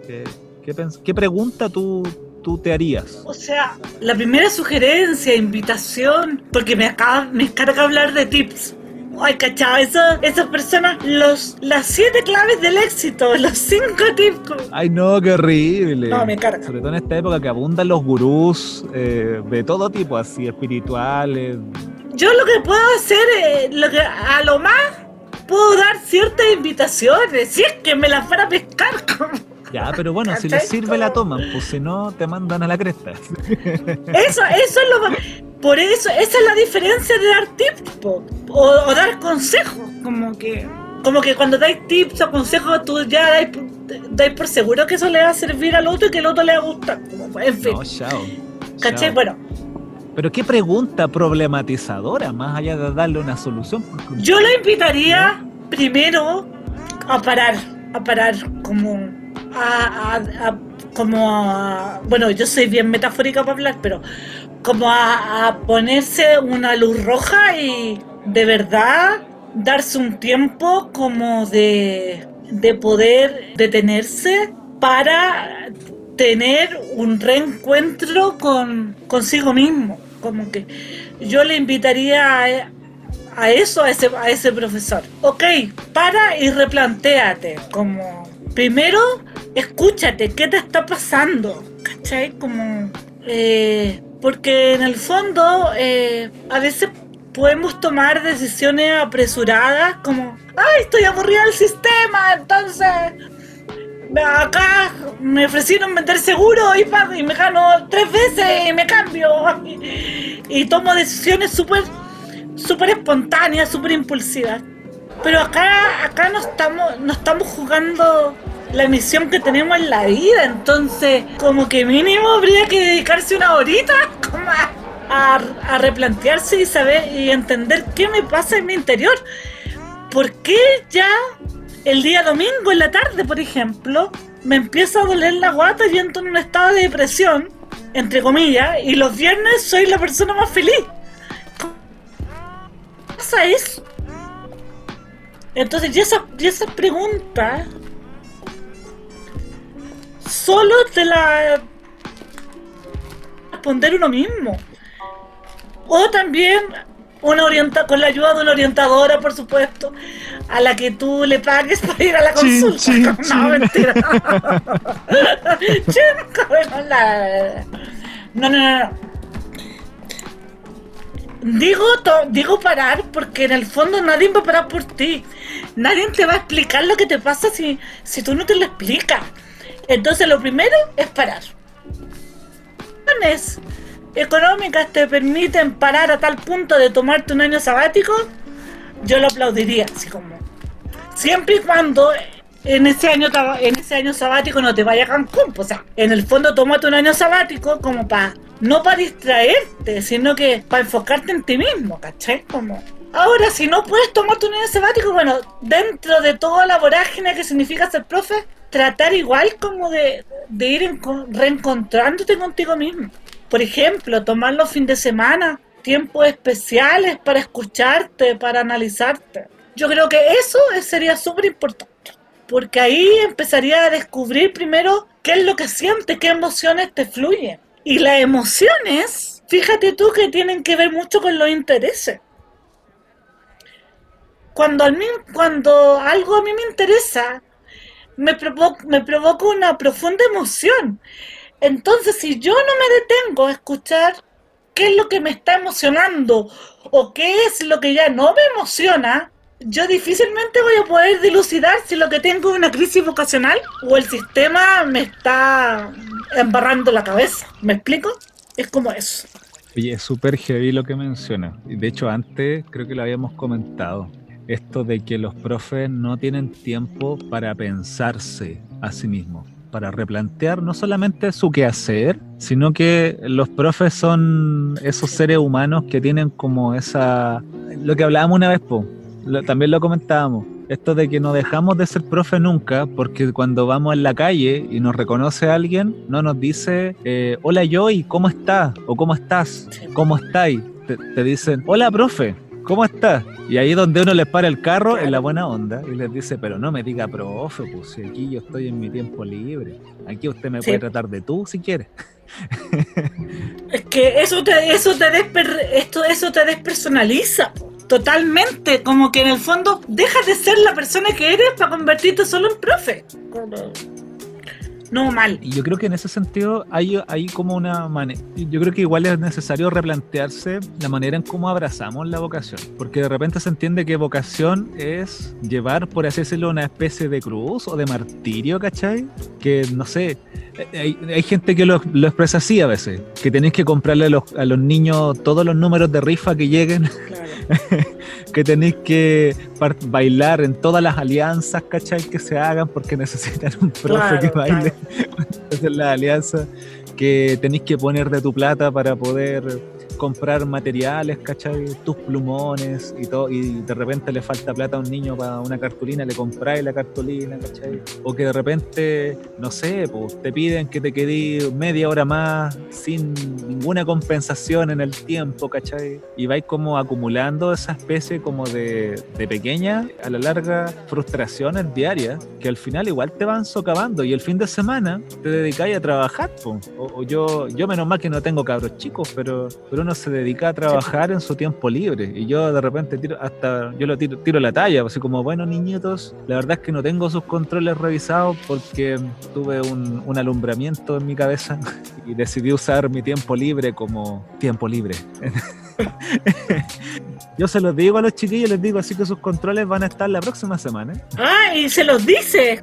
Speaker 2: ¿Qué, qué, qué pregunta tú, tú te harías?
Speaker 1: O sea, la primera sugerencia, invitación, porque me acaba, me encarga hablar de tips. Ay, cachado, eso, esas personas, los, las siete claves del éxito, los cinco tips.
Speaker 2: Ay, no, qué horrible.
Speaker 1: No, me carga.
Speaker 2: Sobre todo en esta época que abundan los gurús eh, de todo tipo, así espirituales.
Speaker 1: Yo lo que puedo hacer, eh, lo que, a lo más, puedo dar ciertas invitaciones, si es que me las fuera a pescar. como-
Speaker 2: Ya, pero bueno, si les sirve la toman, pues si no, te mandan a la cresta.
Speaker 1: Eso, eso es lo más- Por eso, esa es la diferencia de dar tips po, o, o dar consejos. Como que, como que cuando dais tips o consejos, tú ya dais, por- dais por seguro que eso le va a servir al otro y que el otro le va a gustar. Como, en fin,
Speaker 2: No, chao.
Speaker 1: ¿cachai?
Speaker 2: Chao.
Speaker 1: Bueno,
Speaker 2: Pero qué pregunta problematizadora, más allá de darle una solución.
Speaker 1: yo lo invitaría primero a parar, a parar como a, como a, bueno, yo soy bien metafórica para hablar, pero como a, ponerse una luz roja y de verdad darse un tiempo como de, de poder detenerse para tener un reencuentro con consigo mismo. Como que yo le invitaría a, a eso, a ese, a ese profesor. Ok, para y replantéate. Como, primero, escúchate, ¿qué te está pasando? ¿Cachai? Como, eh, porque en el fondo, eh, a veces podemos tomar decisiones apresuradas, como, ay, estoy aburrida del sistema, entonces acá me ofrecieron vender seguro y y me gano tres veces y me cambio y, y tomo decisiones súper súper espontáneas, súper impulsivas. Pero acá acá no estamos no estamos jugando la misión que tenemos en la vida, entonces como que mínimo habría que dedicarse una horita como a, replantearse y saber y entender qué me pasa en mi interior. ¿Por qué ya el día domingo en la tarde, por ejemplo, me empieza a doler la guata y entro en un estado de depresión, entre comillas, y los viernes soy la persona más feliz? ¿Cómo pasa eso? Entonces, y esas, y esas preguntas solo te la responder uno mismo. O también una orienta con la ayuda de una orientadora, por supuesto, a la que tú le pagues para ir a la consulta.
Speaker 2: chin,
Speaker 1: no,
Speaker 2: chin.
Speaker 1: mentira. No, no, no, no. Digo, to- digo parar porque en el fondo nadie va a parar por ti. Nadie te va a explicar lo que te pasa si, si tú no te lo explicas. Entonces lo primero es parar. Razones económicas te permiten parar a tal punto de tomarte un año sabático, yo lo aplaudiría, así como siempre y cuando en ese año en ese año sabático no te vayas a Cancún, pues, o sea, en el fondo tómate un año sabático como para no para distraerte, sino que para enfocarte en ti mismo, ¿cachai? Como ahora si no puedes tomarte un año sabático, bueno, dentro de toda la vorágine que significa ser profe, tratar igual como de, de ir enco- reencontrándote contigo mismo. Por ejemplo, tomar los fines de semana, tiempos especiales para escucharte, para analizarte. Yo creo que eso sería súper importante, porque ahí empezaría a descubrir primero qué es lo que sientes, qué emociones te fluyen. Y las emociones, fíjate tú que tienen que ver mucho con los intereses. Cuando, al mí- cuando algo a mí me interesa, me, provo- me provoca una profunda emoción. Entonces, si yo no me detengo a escuchar qué es lo que me está emocionando o qué es lo que ya no me emociona, yo difícilmente voy a poder dilucidar si lo que tengo es una crisis vocacional o el sistema me está embarrando la cabeza. ¿Me explico? Es como eso.
Speaker 2: Oye, es súper heavy lo que menciona. De hecho, antes creo que lo habíamos comentado. Esto de que los profes no tienen tiempo para pensarse a sí mismos, para replantear no solamente su quehacer, sino que los profes son esos seres humanos que tienen como esa. Lo que hablábamos una vez, po, lo- también lo comentábamos. Esto de que no dejamos de ser profe nunca, porque cuando vamos en la calle y nos reconoce alguien, no nos dice, eh, hola Joy, ¿cómo estás? O ¿cómo estás? ¿Cómo estáis? Te, te dicen, hola profe. ¿Cómo estás? Y ahí donde uno les para el carro en la buena onda y les dice, pero no me diga profe, pues si aquí yo estoy en mi tiempo libre. Aquí usted me
Speaker 1: Sí.
Speaker 2: puede tratar de tú si quiere.
Speaker 1: Es que eso te, eso te desper- esto, eso te despersonaliza totalmente, como que en el fondo dejas de ser la persona que eres para convertirte solo en profe. No mal.
Speaker 2: Y yo creo que en ese sentido hay, hay como una manera, yo creo que igual es necesario replantearse la manera en cómo abrazamos la vocación, porque de repente se entiende que vocación es llevar, por así decirlo, una especie de cruz o de martirio, ¿cachai? Que no sé, hay, hay gente que lo, lo expresa así a veces, que tenéis que comprarle a los, a los niños todos los números de rifa que lleguen, que tenéis que bailar en todas las alianzas, ¿cachai? Que se hagan porque necesitan un profe
Speaker 1: Claro,
Speaker 2: que baile
Speaker 1: claro.
Speaker 2: hacer la alianza, que tenéis que poner de tu plata para poder comprar materiales, ¿cachai? Tus plumones y todo, y de repente le falta plata a un niño para una cartulina, le compráis la cartulina, ¿cachai? O que de repente, no sé, pues te piden que te quedéis media hora más sin ninguna compensación en el tiempo, ¿cachai? Y vais como acumulando esa especie como de, de pequeña, a la larga, frustraciones diarias que al final igual te van socavando y el fin de semana te dedicáis a trabajar, po. O, o yo, yo menos mal que no tengo cabros chicos, pero, pero uno se dedica a trabajar en su tiempo libre y yo de repente tiro hasta yo lo tiro, tiro la talla, así como bueno niñitos, la verdad es que no tengo sus controles revisados porque tuve un, un alumbramiento en mi cabeza y decidí usar mi tiempo libre como tiempo libre. Yo se los digo a los chiquillos, les digo así que sus controles van a estar la próxima semana.
Speaker 1: Ah, y se los dice.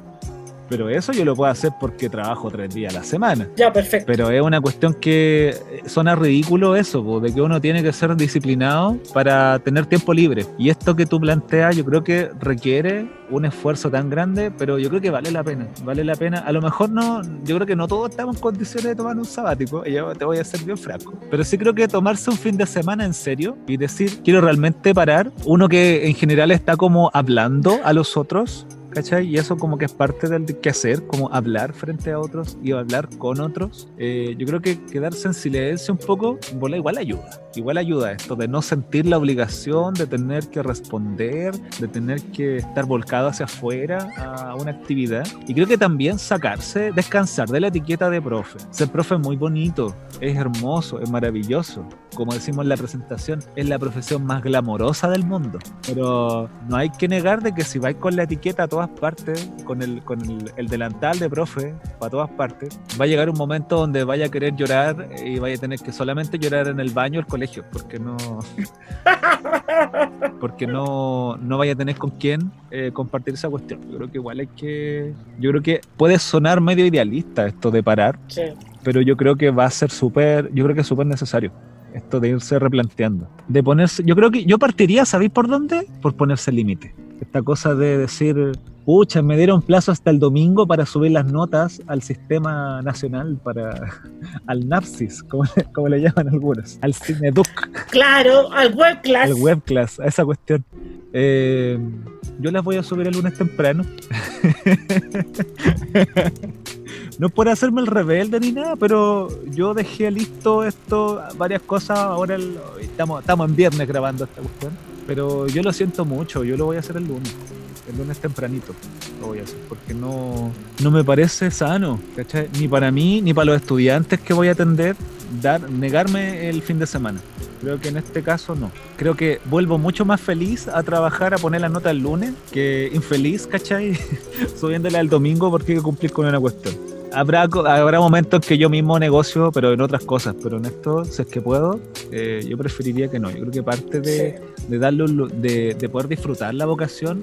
Speaker 2: Pero eso yo lo puedo hacer porque trabajo tres días a la semana.
Speaker 1: Ya, perfecto.
Speaker 2: Pero es una cuestión que suena ridículo eso, po, de que uno tiene que ser disciplinado para tener tiempo libre. Y esto que tú planteas yo creo que requiere un esfuerzo tan grande, pero yo creo que vale la pena. Vale la pena. A lo mejor no, yo creo que no todos estamos en condiciones de tomar un sabático, y yo te voy a ser bien franco. Pero sí creo que tomarse un fin de semana en serio y decir, quiero realmente parar, uno que en general está como hablando a los otros, ¿cachai? Y eso como que es parte del quehacer, como hablar frente a otros y hablar con otros. Eh, yo creo que quedarse en silencio un poco, bola, igual ayuda. Igual ayuda esto de no sentir la obligación de tener que responder, de tener que estar volcado hacia afuera a una actividad. Y creo que también sacarse, descansar de la etiqueta de profe. Ser profe es muy bonito, es hermoso, es maravilloso. Como decimos en la presentación, es la profesión más glamorosa del mundo. Pero no hay que negar de que si vais con la etiqueta a todas partes, con el, con el, el delantal de profe, para todas partes, va a llegar un momento donde vaya a querer llorar y vaya a tener que solamente llorar en el baño del colegio, porque no, porque no, no vaya a tener con quién eh, compartir esa cuestión. Yo creo que igual hay que, yo creo que puede sonar medio idealista esto de parar,
Speaker 1: Sí.
Speaker 2: pero yo creo que va a ser súper, yo creo que es súper necesario esto de irse replanteando, de ponerse, yo creo que yo partiría, ¿sabéis por dónde? Por ponerse límite. Esta cosa de decir, pucha, me dieron plazo hasta el domingo para subir las notas al sistema nacional, para al NAPSIS, como, le- como le llaman algunos, al CINEDUC,
Speaker 1: Claro, al web class.
Speaker 2: al web class, a esa cuestión. Eh, yo las voy a subir el lunes temprano. No por hacerme el rebelde ni nada, pero yo dejé listo esto, varias cosas. Ahora estamos, estamos en viernes grabando esta cuestión. Pero yo lo siento mucho, yo lo voy a hacer el lunes. El lunes tempranito lo voy a hacer, porque no, no me parece sano, ¿cachai? Ni para mí, ni para los estudiantes que voy a atender, dar, negarme el fin de semana. Creo que en este caso no. Creo que vuelvo mucho más feliz a trabajar, a poner la nota el lunes, que infeliz, ¿cachai? Subiéndola el domingo porque hay que cumplir con una cuestión. Habrá, habrá momentos que yo mismo negocio, pero en otras cosas. Pero en esto, si es que puedo, eh, yo preferiría que no. Yo creo que parte de, de darle un lu- de, de poder disfrutar la vocación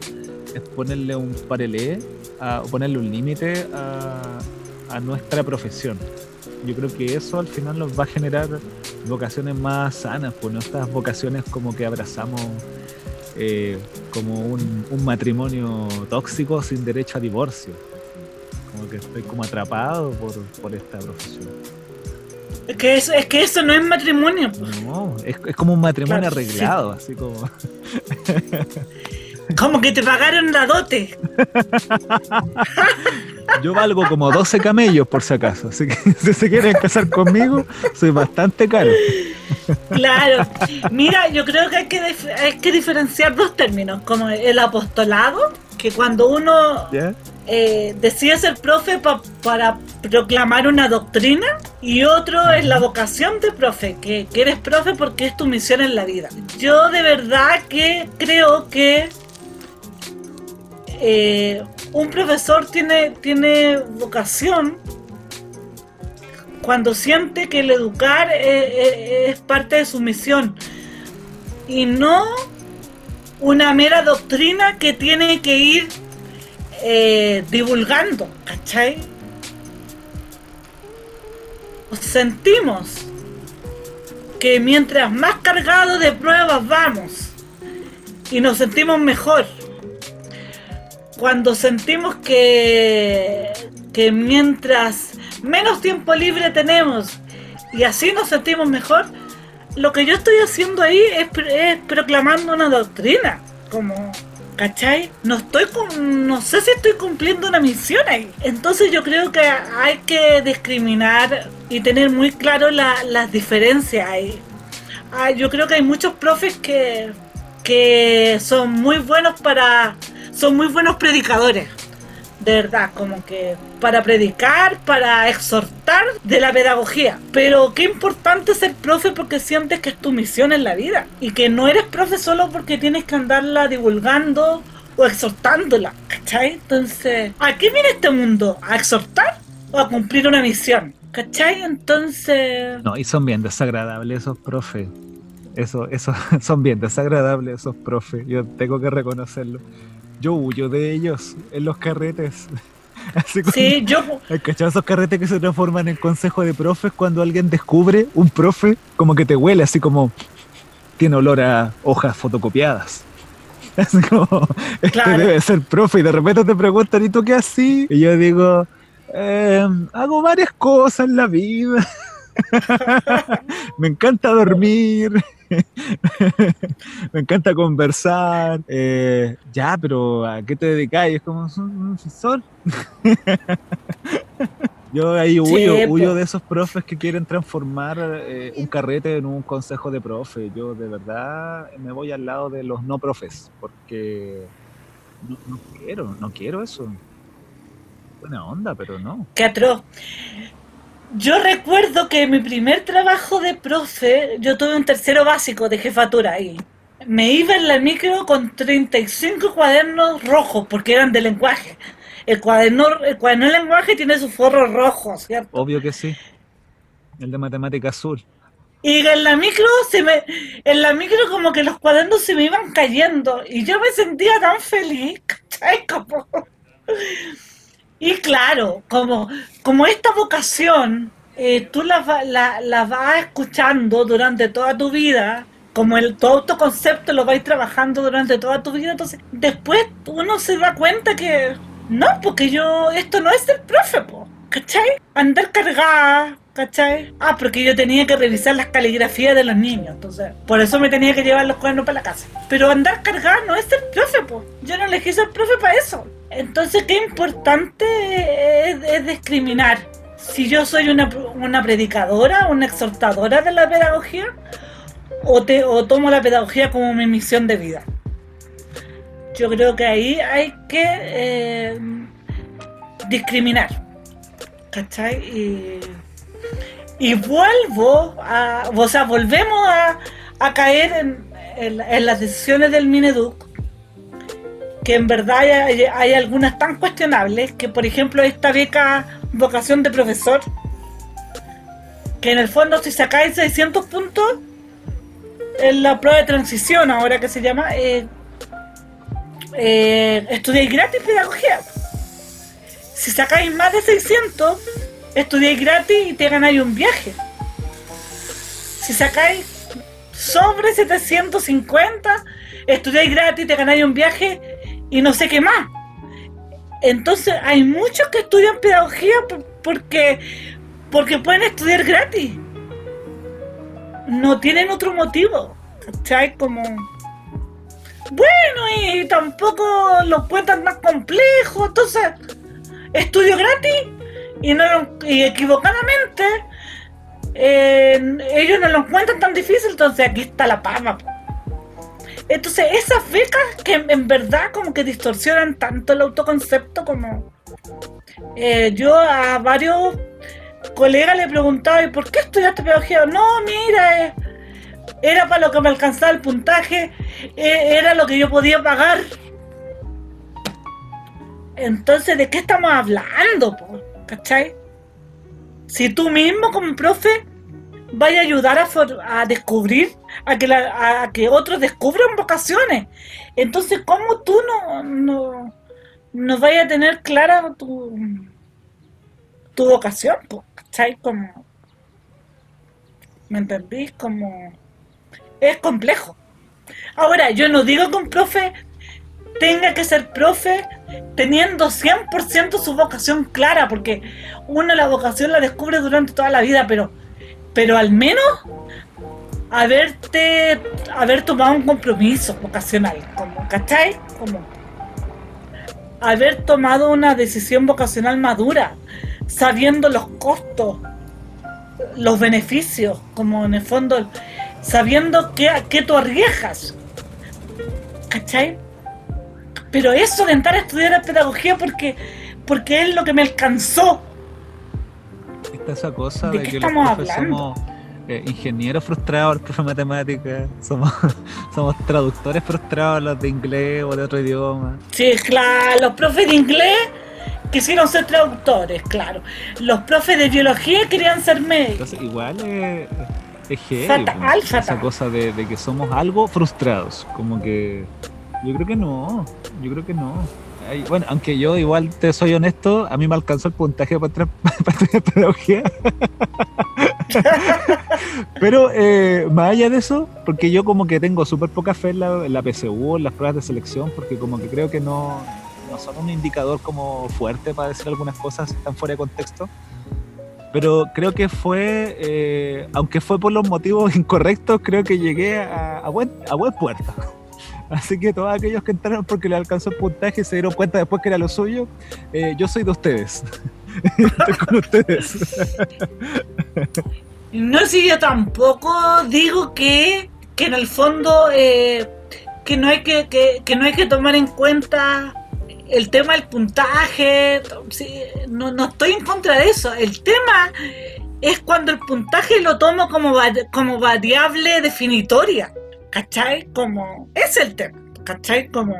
Speaker 2: es ponerle un parelé a- o ponerle un límite a, a nuestra profesión. Yo creo que eso al final nos va a generar vocaciones más sanas, pues no estas vocaciones como que abrazamos eh, como un, un matrimonio tóxico sin derecho a divorcio. Como que estoy como atrapado por, por esta profesión.
Speaker 1: Es que eso, es que eso no es matrimonio.
Speaker 2: No, es, es como un matrimonio
Speaker 1: Claro, sí.
Speaker 2: arreglado, así como...
Speaker 1: Como que te pagaron la dote.
Speaker 2: Yo valgo como 12 camellos por si acaso, así que si se quieren casar conmigo, soy bastante caro.
Speaker 1: Claro. Mira, yo creo que hay que, hay que diferenciar dos términos, como el apostolado, que cuando uno
Speaker 2: ¿Ya?
Speaker 1: Eh, decide ser profe pa- para proclamar una doctrina y otro es la vocación de profe, que, eres profe porque es tu misión en la vida. Yo de verdad que creo que eh, un profesor tiene, tiene vocación cuando siente que el educar eh, eh, es parte de su misión y no una mera doctrina que tiene que ir eh, divulgando, ¿cachai? Sentimos que mientras más cargados de pruebas vamos y nos sentimos mejor, cuando sentimos que, que mientras menos tiempo libre tenemos y así nos sentimos mejor, lo que yo estoy haciendo ahí es, pr- es proclamando una doctrina, como, ¿cachai? No estoy no sé si estoy cumpliendo una misión ahí. Entonces yo creo que hay que discriminar y tener muy claro la- las diferencias ahí. Ah, yo creo que hay muchos profes que, que son muy buenos para, son muy buenos predicadores de verdad, como que para predicar, para exhortar de la pedagogía. Pero qué importante ser profe porque sientes que es tu misión en la vida y que no eres profe solo porque tienes que andarla divulgando o exhortándola, ¿cachai? Entonces, ¿a qué viene este mundo? ¿A exhortar o a cumplir una misión? ¿Cachai? Entonces...
Speaker 2: No, y son bien desagradables esos profes. Eso, eso, son bien desagradables esos profes. Yo tengo que reconocerlo. Yo huyo de ellos en los carretes. Así
Speaker 1: Sí, yo...
Speaker 2: ¿Has cachado esos carretes que se transforman en consejo de profes cuando alguien descubre un profe? Como que te huele, así como tiene olor a hojas fotocopiadas. Así como, este
Speaker 1: Claro.
Speaker 2: debe ser profe, y de repente te preguntan, ¿y tú qué así? Y yo digo, "Eh, hago varias cosas en la vida. Me encanta dormir. Me encanta conversar. Eh, ya, pero ¿a qué te dedicas? Y es como, "Soy un profesor. Yo ahí huyo,
Speaker 1: Sí,
Speaker 2: huyo de esos profes que quieren transformar eh, un carrete en un consejo de profe. Yo de verdad me voy al lado de los no profes, porque no, no quiero, no quiero eso. Buena onda, pero no.
Speaker 1: Qué atroz. Yo recuerdo que mi primer trabajo de profe, yo tuve un tercero básico de jefatura ahí. Me iba en la micro con 35 cuadernos rojos, porque eran de lenguaje. El cuaderno, el cuaderno de lenguaje tiene su forro rojo, ¿cierto?
Speaker 2: Obvio que sí. El de matemática azul.
Speaker 1: Y en la micro se me, en la micro como que los cuadernos se me iban cayendo y yo me sentía tan feliz, ¿cachai? Como- Y claro, como, como esta vocación, eh, tú la, la, la vas escuchando durante toda tu vida, como el, tu autoconcepto lo vais trabajando durante toda tu vida, entonces después uno se da cuenta que no, porque yo, esto no es el profe, po, ¿cachai? Andar cargada, ¿cachai? Ah, porque yo tenía que revisar las caligrafías de los niños, entonces, por eso me tenía que llevar los cuadernos para la casa. Pero andar cargada no es el profe, po. Yo no elegí ser profe para eso. Entonces, qué importante es, discriminar. Si yo soy una, predicadora, una exhortadora de la pedagogía, o, tomo la pedagogía como mi misión de vida. Yo creo que ahí hay que eh, discriminar. ¿Cachai? Y, vuelvo a. O sea, volvemos a, caer en- en las decisiones del Mineduc, que en verdad hay, algunas tan cuestionables, que por ejemplo esta beca vocación de profesor, que en el fondo si sacáis 600 puntos en la prueba de transición, ahora que se llama, eh, eh, estudiáis gratis pedagogía. Si sacáis más de 600, estudiáis gratis y te ganáis un viaje. Si sacáis sobre 750, estudiáis gratis, te ganáis un viaje y no sé qué más. Entonces hay muchos que estudian pedagogía por- porque, porque pueden estudiar gratis. No tienen otro motivo. ¿Cachai? Como... Bueno, y tampoco lo cuentan más complejo. Entonces, estudio gratis y, no, y equivocadamente eh, ellos no lo encuentran tan difícil, entonces aquí está la pama. Entonces, esas becas que en, en verdad como que distorsionan tanto el autoconcepto como... eh, yo a varios colegas le preguntaba, ¿y por qué estudiaste pedagogía? No, mira, eh, era para lo que me alcanzaba el puntaje, eh, era lo que yo podía pagar. Entonces, ¿de qué estamos hablando? po? ¿Cachai? Si tú mismo como profe vaya a ayudar a, for- a descubrir, a que, la- a que otros descubran vocaciones. Entonces, ¿cómo tú no, no, no vayas a tener clara tu, tu vocación? ¿Cachai? Como, ¿Me entendís? Como... Es complejo. Ahora, yo no digo que un profe tenga que ser profe teniendo 100% su vocación clara, porque uno la vocación la descubre durante toda la vida, pero, pero al menos haberte, haber tomado un compromiso vocacional, como, ¿cachai? Como haber tomado una decisión vocacional madura, sabiendo los costos, los beneficios, como en el fondo, sabiendo que, a qué tú arriesgas, ¿cachai? Pero eso de entrar a estudiar pedagogía porque, porque es lo que me alcanzó.
Speaker 2: Está esa cosa
Speaker 1: ¿De
Speaker 2: que los profes
Speaker 1: hablando?
Speaker 2: somos eh, ingenieros frustrados, los profes de matemáticas, somos, somos traductores frustrados, los de inglés o de otro idioma.
Speaker 1: Sí, claro, los profes de inglés quisieron ser traductores, claro. Los profes de biología querían ser médicos.
Speaker 2: Entonces, igual es, es heavy,
Speaker 1: Fatal,
Speaker 2: po, esa cosa de, de que somos algo frustrados. Como que. Yo creo que no. Yo creo que no. Bueno, aunque yo igual te soy honesto, a mí me alcanzó el puntaje para, entrar- para estudiar pedagogía. Pero eh, más allá de eso, porque yo como que tengo súper poca fe en la, en la PSU, en las pruebas de selección, porque como que creo que no, no son un indicador como fuerte para decir algunas cosas están fuera de contexto. Pero creo que fue, eh, aunque fue por los motivos incorrectos, creo que llegué a, a buen, a buen puerto. Así que todos aquellos que entraron porque les alcanzó el puntaje y se dieron cuenta después que era lo suyo, eh, yo soy de ustedes. Estoy con ustedes.
Speaker 1: No sé, yo tampoco digo que, que en el fondo eh, que no hay que, que, que no hay que tomar en cuenta el tema del puntaje. No, no estoy en contra de eso. El tema es cuando el puntaje lo tomo como, como variable definitoria. ¿Cachai? Como. Es el tema. ¿Cachai? Como.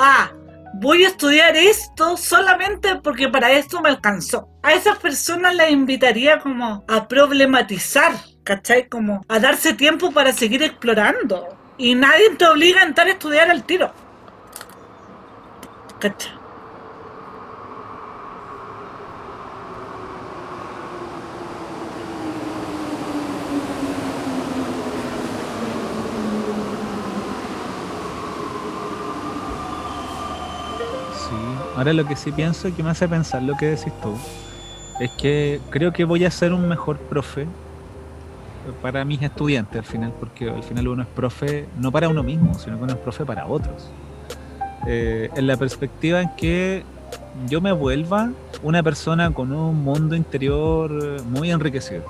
Speaker 1: Ah, voy a estudiar esto solamente porque para esto me alcanzó. A esas personas las invitaría como a problematizar, ¿cachai? Como a darse tiempo para seguir explorando. Y nadie te obliga a entrar a estudiar al tiro. ¿Cachai?
Speaker 2: Sí, ahora lo que sí pienso y que me hace pensar lo que decís tú es que creo que voy a ser un mejor profe para mis estudiantes al final, porque al final uno es profe no para uno mismo, sino que uno es profe para otros. Eh, en la perspectiva en que yo me vuelva una persona con un mundo interior muy enriquecido.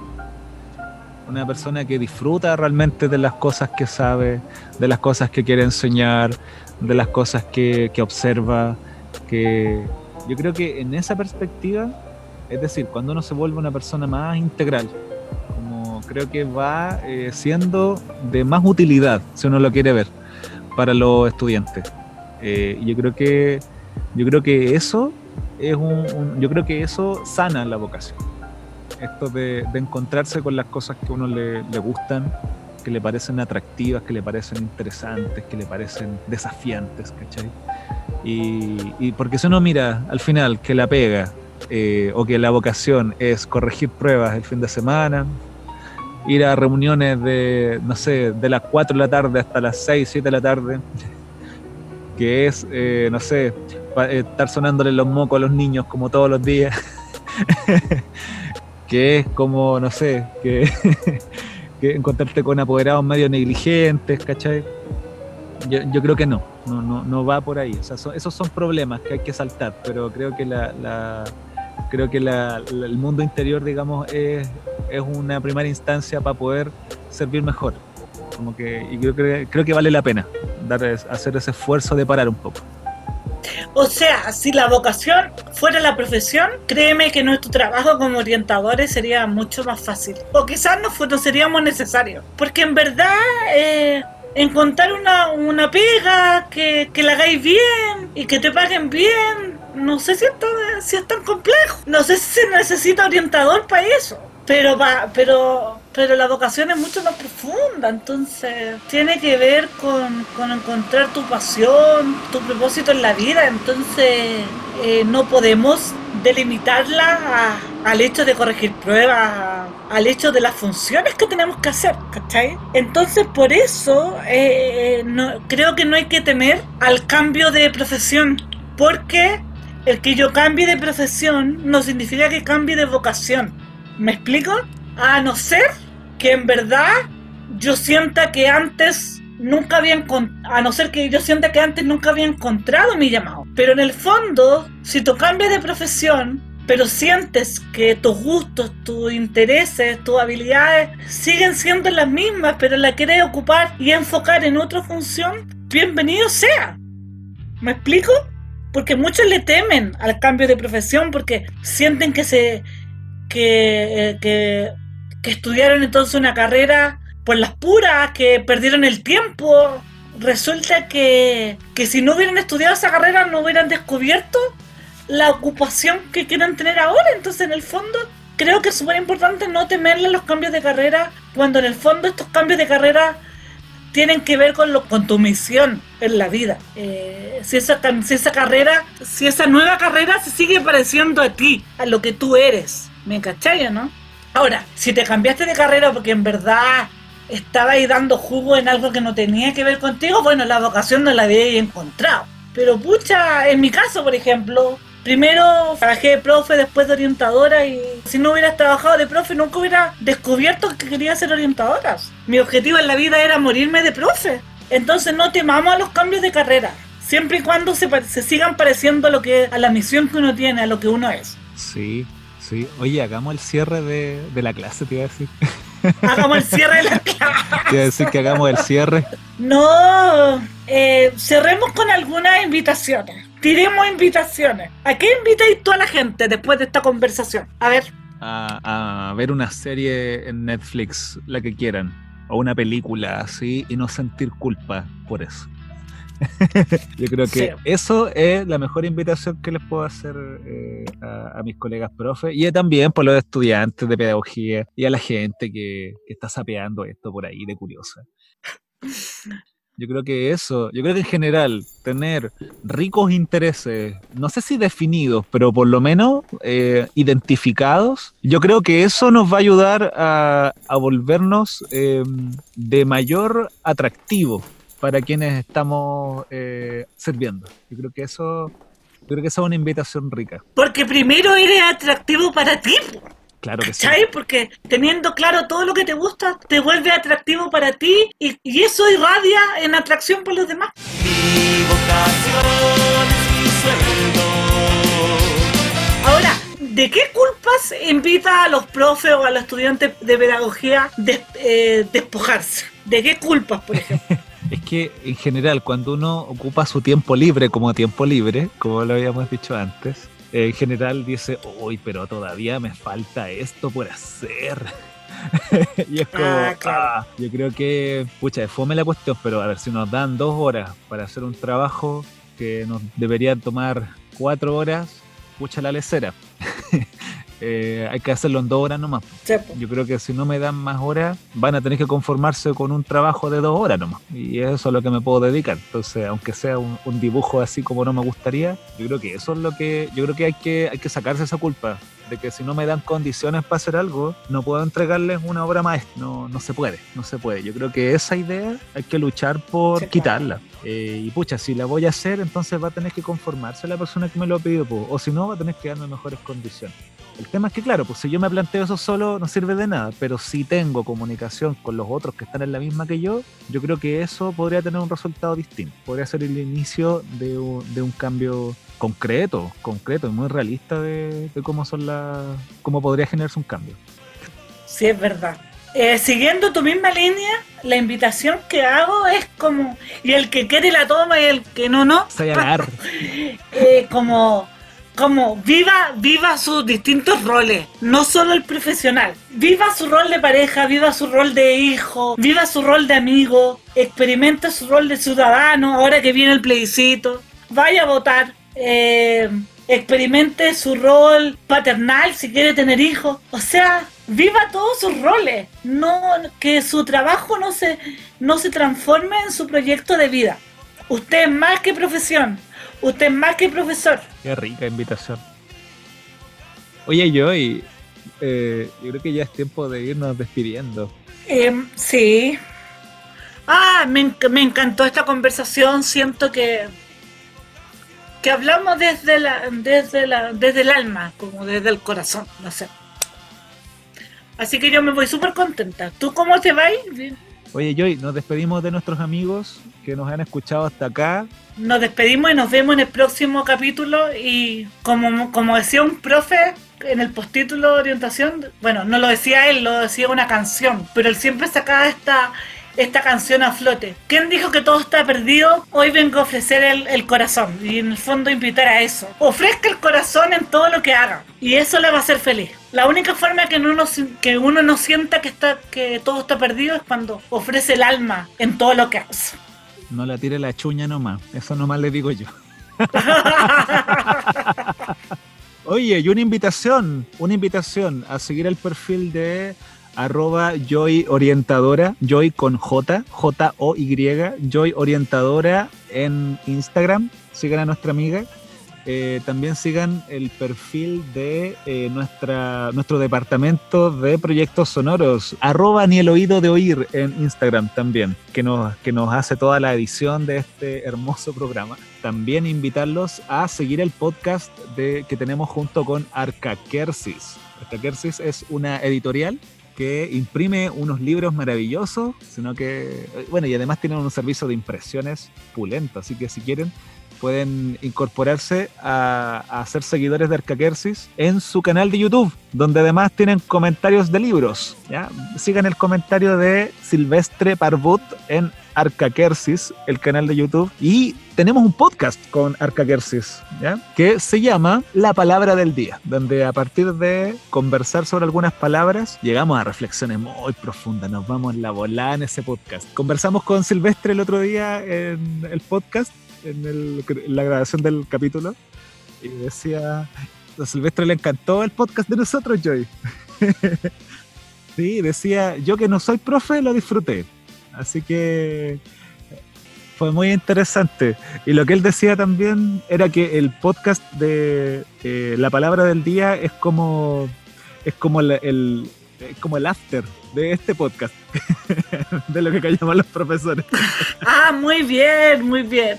Speaker 2: Una persona que disfruta realmente de las cosas que sabe, de las cosas que quiere enseñar, de las cosas que, que observa, que yo creo que en esa perspectiva, es decir, cuando uno se vuelve una persona más integral, como creo que va eh, siendo de más utilidad, si uno lo quiere ver, para los estudiantes. Eh, yo creo que yo creo que eso es un, yo creo que eso sana la vocación. Esto de, encontrarse con las cosas que a uno le gustan, que le parecen atractivas, que le parecen interesantes, que le parecen desafiantes, ¿cachai? Y, y porque si uno mira al final que la pega eh, o que la vocación es corregir pruebas el fin de semana, ir a reuniones de, no sé, de las 4 de la tarde hasta las 6, 7 de la tarde, que es, eh, no sé, eh, estar sonándole los mocos a los niños como todos los días, que es como, no sé, que, que encontrarte con apoderados medio negligentes, ¿cachai? Yo, creo que no, no, no, no va por ahí. O sea, son- esos son problemas que hay que saltar, pero creo que la, la- creo que la- la- el mundo interior, digamos, es, es una primera instancia para poder servir mejor. Como que, y creo que, creo que vale la pena dar, hacer ese esfuerzo de parar un poco.
Speaker 1: O sea, si la vocación fuera la profesión, créeme que nuestro trabajo como orientadores sería mucho más fácil. O quizás no, no seríamos necesarios. Porque en verdad, eh, encontrar una, una pega que, que la hagáis bien y que te paguen bien, no sé si es tan, si es tan complejo. No sé si se necesita orientador para eso. Pero, pa- pero, pero la vocación es mucho más profunda, entonces tiene que ver con, con encontrar tu pasión, tu propósito en la vida, entonces eh, no podemos delimitarla a- al hecho de corregir pruebas, al hecho de las funciones que tenemos que hacer, ¿cachai? Entonces por eso eh, no, creo que no hay que temer al cambio de profesión, porque el que yo cambie de profesión no significa que cambie de vocación. ¿Me explico? A no ser que en verdad yo sienta que antes nunca había a no ser que yo sienta que antes nunca había encontrado mi llamado. Pero en el fondo, si tú cambias de profesión, pero sientes que tus gustos, tus intereses, tus habilidades siguen siendo las mismas, pero la quieres ocupar y enfocar en otra función, bienvenido sea. ¿Me explico? Porque muchos le temen al cambio de profesión porque sienten que se que, eh, que, que estudiaron entonces una carrera por las puras, que perdieron el tiempo. Resulta que, que si no hubieran estudiado esa carrera no hubieran descubierto la ocupación que quieren tener ahora. Entonces, en el fondo, creo que es súper importante no temerle los cambios de carrera, cuando en el fondo estos cambios de carrera tienen que ver con, lo, con tu misión en la vida. Eh, si, esa, si esa carrera, si esa nueva carrera se sigue pareciendo a ti, a lo que tú eres. ¿Me cachai no? Ahora, si te cambiaste de carrera porque en verdad estaba ahí dando jugo en algo que no tenía que ver contigo, bueno, la vocación no la había encontrado. Pero pucha, en mi caso, por ejemplo, primero trabajé de profe, después de orientadora y si no hubieras trabajado de profe nunca hubiera descubierto que quería ser orientadora. Mi objetivo en la vida era morirme de profe. Entonces no temamos a los cambios de carrera, siempre y cuando se, se sigan pareciendo a, lo que, a la misión que uno tiene, a lo que uno es.
Speaker 2: Sí, sí. Oye, hagamos el cierre de, de la clase, te iba a decir.
Speaker 1: Hagamos el cierre de la clase.
Speaker 2: Te iba a decir que hagamos el cierre.
Speaker 1: No, eh, cerremos con algunas invitaciones. Tiremos invitaciones. ¿A qué invitáis tú a la gente después de esta conversación? A ver,
Speaker 2: A, a ver una serie en Netflix, la que quieran. O una película así y no sentir culpa por eso. Yo creo que
Speaker 1: Sí.
Speaker 2: eso es la mejor invitación que les puedo hacer eh, a, a mis colegas profes y también por los estudiantes de pedagogía y a la gente que, que está sapeando esto por ahí de curiosa. Yo creo que eso, yo creo que en general tener ricos intereses, no sé si definidos, pero por lo menos eh, identificados, yo creo que eso nos va a ayudar a, a volvernos eh, de mayor atractivo para quienes estamos eh, sirviendo. Yo creo que eso, yo creo que esa es una invitación rica.
Speaker 1: porque primero eres atractivo para ti,
Speaker 2: Claro que sí.
Speaker 1: ¿cachai? Porque teniendo claro todo lo que te gusta, te vuelve atractivo para ti y, y eso irradia en atracción por los demás.
Speaker 4: Mi vocación es mi sueldo.
Speaker 1: Ahora, ¿de qué culpas invita a los profes o a los estudiantes de pedagogía des- eh, despojarse? ¿De qué culpas, por ejemplo?
Speaker 2: Es que en general cuando uno ocupa su tiempo libre como tiempo libre, como lo habíamos dicho antes, en general dice, uy, pero todavía me falta esto por hacer. y es como,
Speaker 1: Ah, claro.
Speaker 2: ah, yo creo que, pucha, es fome la cuestión, pero a ver, si nos dan dos horas para hacer un trabajo que nos debería tomar cuatro horas, pucha la lecera. Eh, hay que hacerlo en dos horas nomás.
Speaker 1: Sí.
Speaker 2: Yo creo que si no me dan más horas, van a tener que conformarse con un trabajo de dos horas nomás. Y eso es lo que me puedo dedicar. Entonces, aunque sea un, un dibujo así como no me gustaría, yo creo que eso es lo que, yo creo que hay que, hay que sacarse esa culpa. De que si no me dan condiciones para hacer algo, no puedo entregarles una obra maestra. No, no se puede, no se puede. Yo creo que esa idea hay que luchar por
Speaker 1: Sí, claro.
Speaker 2: quitarla. Eh, y pucha, si la voy a hacer, entonces va a tener que conformarse la persona que me lo pide, po. o si no, va a tener que darme mejores condiciones. El tema es que, claro, pues si yo me planteo eso solo, no sirve de nada, pero si tengo comunicación con los otros que están en la misma que yo, yo creo que eso podría tener un resultado distinto. Podría ser el inicio de un, de un cambio concreto, concreto y muy realista de, de cómo son las, cómo podría generarse un cambio.
Speaker 1: sí, es verdad. Eh, siguiendo tu misma línea, la invitación que hago es como, y el que quiere la toma y el que no, no,
Speaker 2: Soy agar.
Speaker 1: eh, como, como viva, viva sus distintos roles, no solo el profesional. Viva su rol de pareja, viva su rol de hijo, viva su rol de amigo, experimenta su rol de ciudadano ahora que viene el plebiscito, vaya a votar. eh, experimente su rol paternal si quiere tener hijos. O sea, viva todos sus roles. No, que su trabajo no se, no se transforme en su proyecto de vida. Usted más que profesión. Usted es más que profesor.
Speaker 2: Qué rica invitación. Oye, yo y eh, yo creo que ya es tiempo de irnos despidiendo.
Speaker 1: Em, sí. Ah, me, me encantó esta conversación. Siento que que hablamos desde la, desde la, desde el alma, como desde el corazón, no sé. Así que yo me voy súper contenta. ¿Tú cómo te vas?
Speaker 2: Oye, Joy, nos despedimos de nuestros amigos que nos han escuchado hasta acá.
Speaker 1: Nos despedimos y nos vemos en el próximo capítulo. Y como, como decía un profe en el postítulo de orientación, bueno, no lo decía él, lo decía una canción, pero él siempre sacaba esta, esta canción a flote. ¿Quién dijo que todo está perdido? Hoy vengo a ofrecer el, el corazón y en el fondo invitar a eso. Ofrezca el corazón en todo lo que haga y eso le va a hacer feliz. La única forma que uno, si- que uno no sienta que, está, que todo está perdido es cuando ofrece el alma en todo lo que hace.
Speaker 2: No la tire la chuña nomás. Eso nomás le digo yo. Oye, y una invitación, una invitación a seguir el perfil de arroba Joy Orientadora, Joy con J, J-O-Y, Joy Orientadora en Instagram. Sigan a nuestra amiga. Eh, también sigan el perfil de eh, nuestra, nuestro departamento de proyectos sonoros, arroba ni el oído de oír en Instagram también, que nos, que nos hace toda la edición de este hermoso programa. También invitarlos a seguir el podcast que tenemos junto con Arcakersis. Arcakersis es una editorial que imprime unos libros maravillosos, sino que, eh, bueno, y además tienen un servicio de impresiones pulento, así que si quieren pueden incorporarse a, ser seguidores de Arcakersis en su canal de YouTube, donde además tienen comentarios de libros. Sigan el comentario de Silvestre Parvut en Arcakersis, el canal de YouTube. Y tenemos un podcast con Arcakersis, ¿ya? que se llama La Palabra del Día, donde a partir de conversar sobre algunas palabras, llegamos a reflexiones muy profundas, nos vamos en la volada en ese podcast. Conversamos con Silvestre el otro día en el podcast en, el- la grabación del capítulo y decía, a Silvestre le encantó el podcast de nosotros, Joy. sí, decía, yo que no soy profe, lo disfruté. Así que fue muy interesante. Y lo que él decía también era que el podcast de eh, La Palabra del Día es como, es como el, como el after de este podcast, de lo que callamos los profesores.
Speaker 1: Ah, muy bien, muy bien.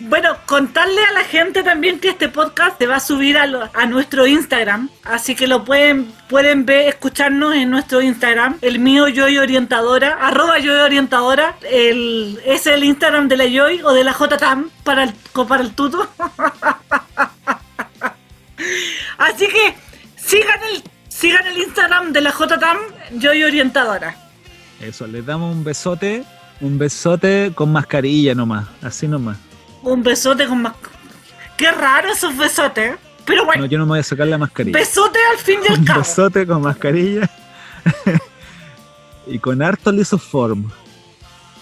Speaker 1: Bueno, contarle a la gente también que este podcast se va a subir a, a nuestro Instagram, así que lo pueden pueden ver, escucharnos en nuestro Instagram. El mío Joy Orientadora, arroba Joy Orientadora, el, es el Instagram de la Joy o de la JTAM para el, para el tuto. así que sigan el, sigan el Instagram de la JTAM, Joy Orientadora.
Speaker 2: Eso, les damos un besote, un besote con mascarilla nomás, así nomás.
Speaker 1: Un besote con más... Qué raro esos besotes. Pero bueno,
Speaker 2: No, yo no me voy a sacar la mascarilla.
Speaker 1: besote al fin y al
Speaker 2: un
Speaker 1: cabo.
Speaker 2: besote con mascarilla y con harto lisoform.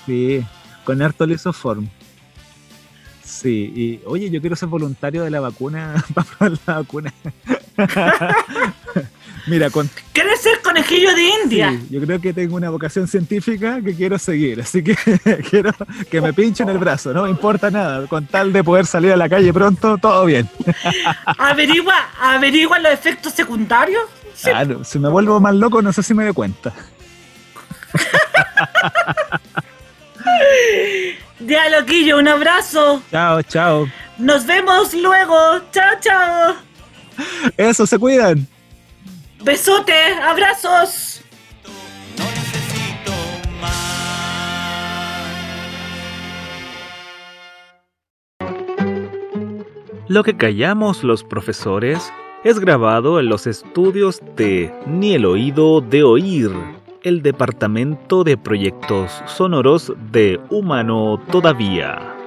Speaker 2: Sí, con harto lisoform. Sí, y oye, yo quiero ser voluntario de la vacuna para probar la vacuna. Mira, con,
Speaker 1: ¿Quieres ser conejillo de India?
Speaker 2: sí, yo creo que tengo una vocación científica que quiero seguir, así que quiero que me pinchen el brazo, no me importa nada, con tal de poder salir a la calle pronto, todo bien.
Speaker 1: Averigua, averigua los efectos secundarios. Sí.
Speaker 2: Claro, si me vuelvo más loco, no sé si me doy cuenta.
Speaker 1: Ya, loquillo, un abrazo.
Speaker 2: Chao, chao.
Speaker 1: Nos vemos luego. Chao, chao.
Speaker 2: Eso, se cuidan.
Speaker 1: Besote, abrazos.
Speaker 3: Lo que callamos los profesores
Speaker 2: es grabado en los estudios de Ni el oído de oír, el departamento de proyectos sonoros de Humano Todavía.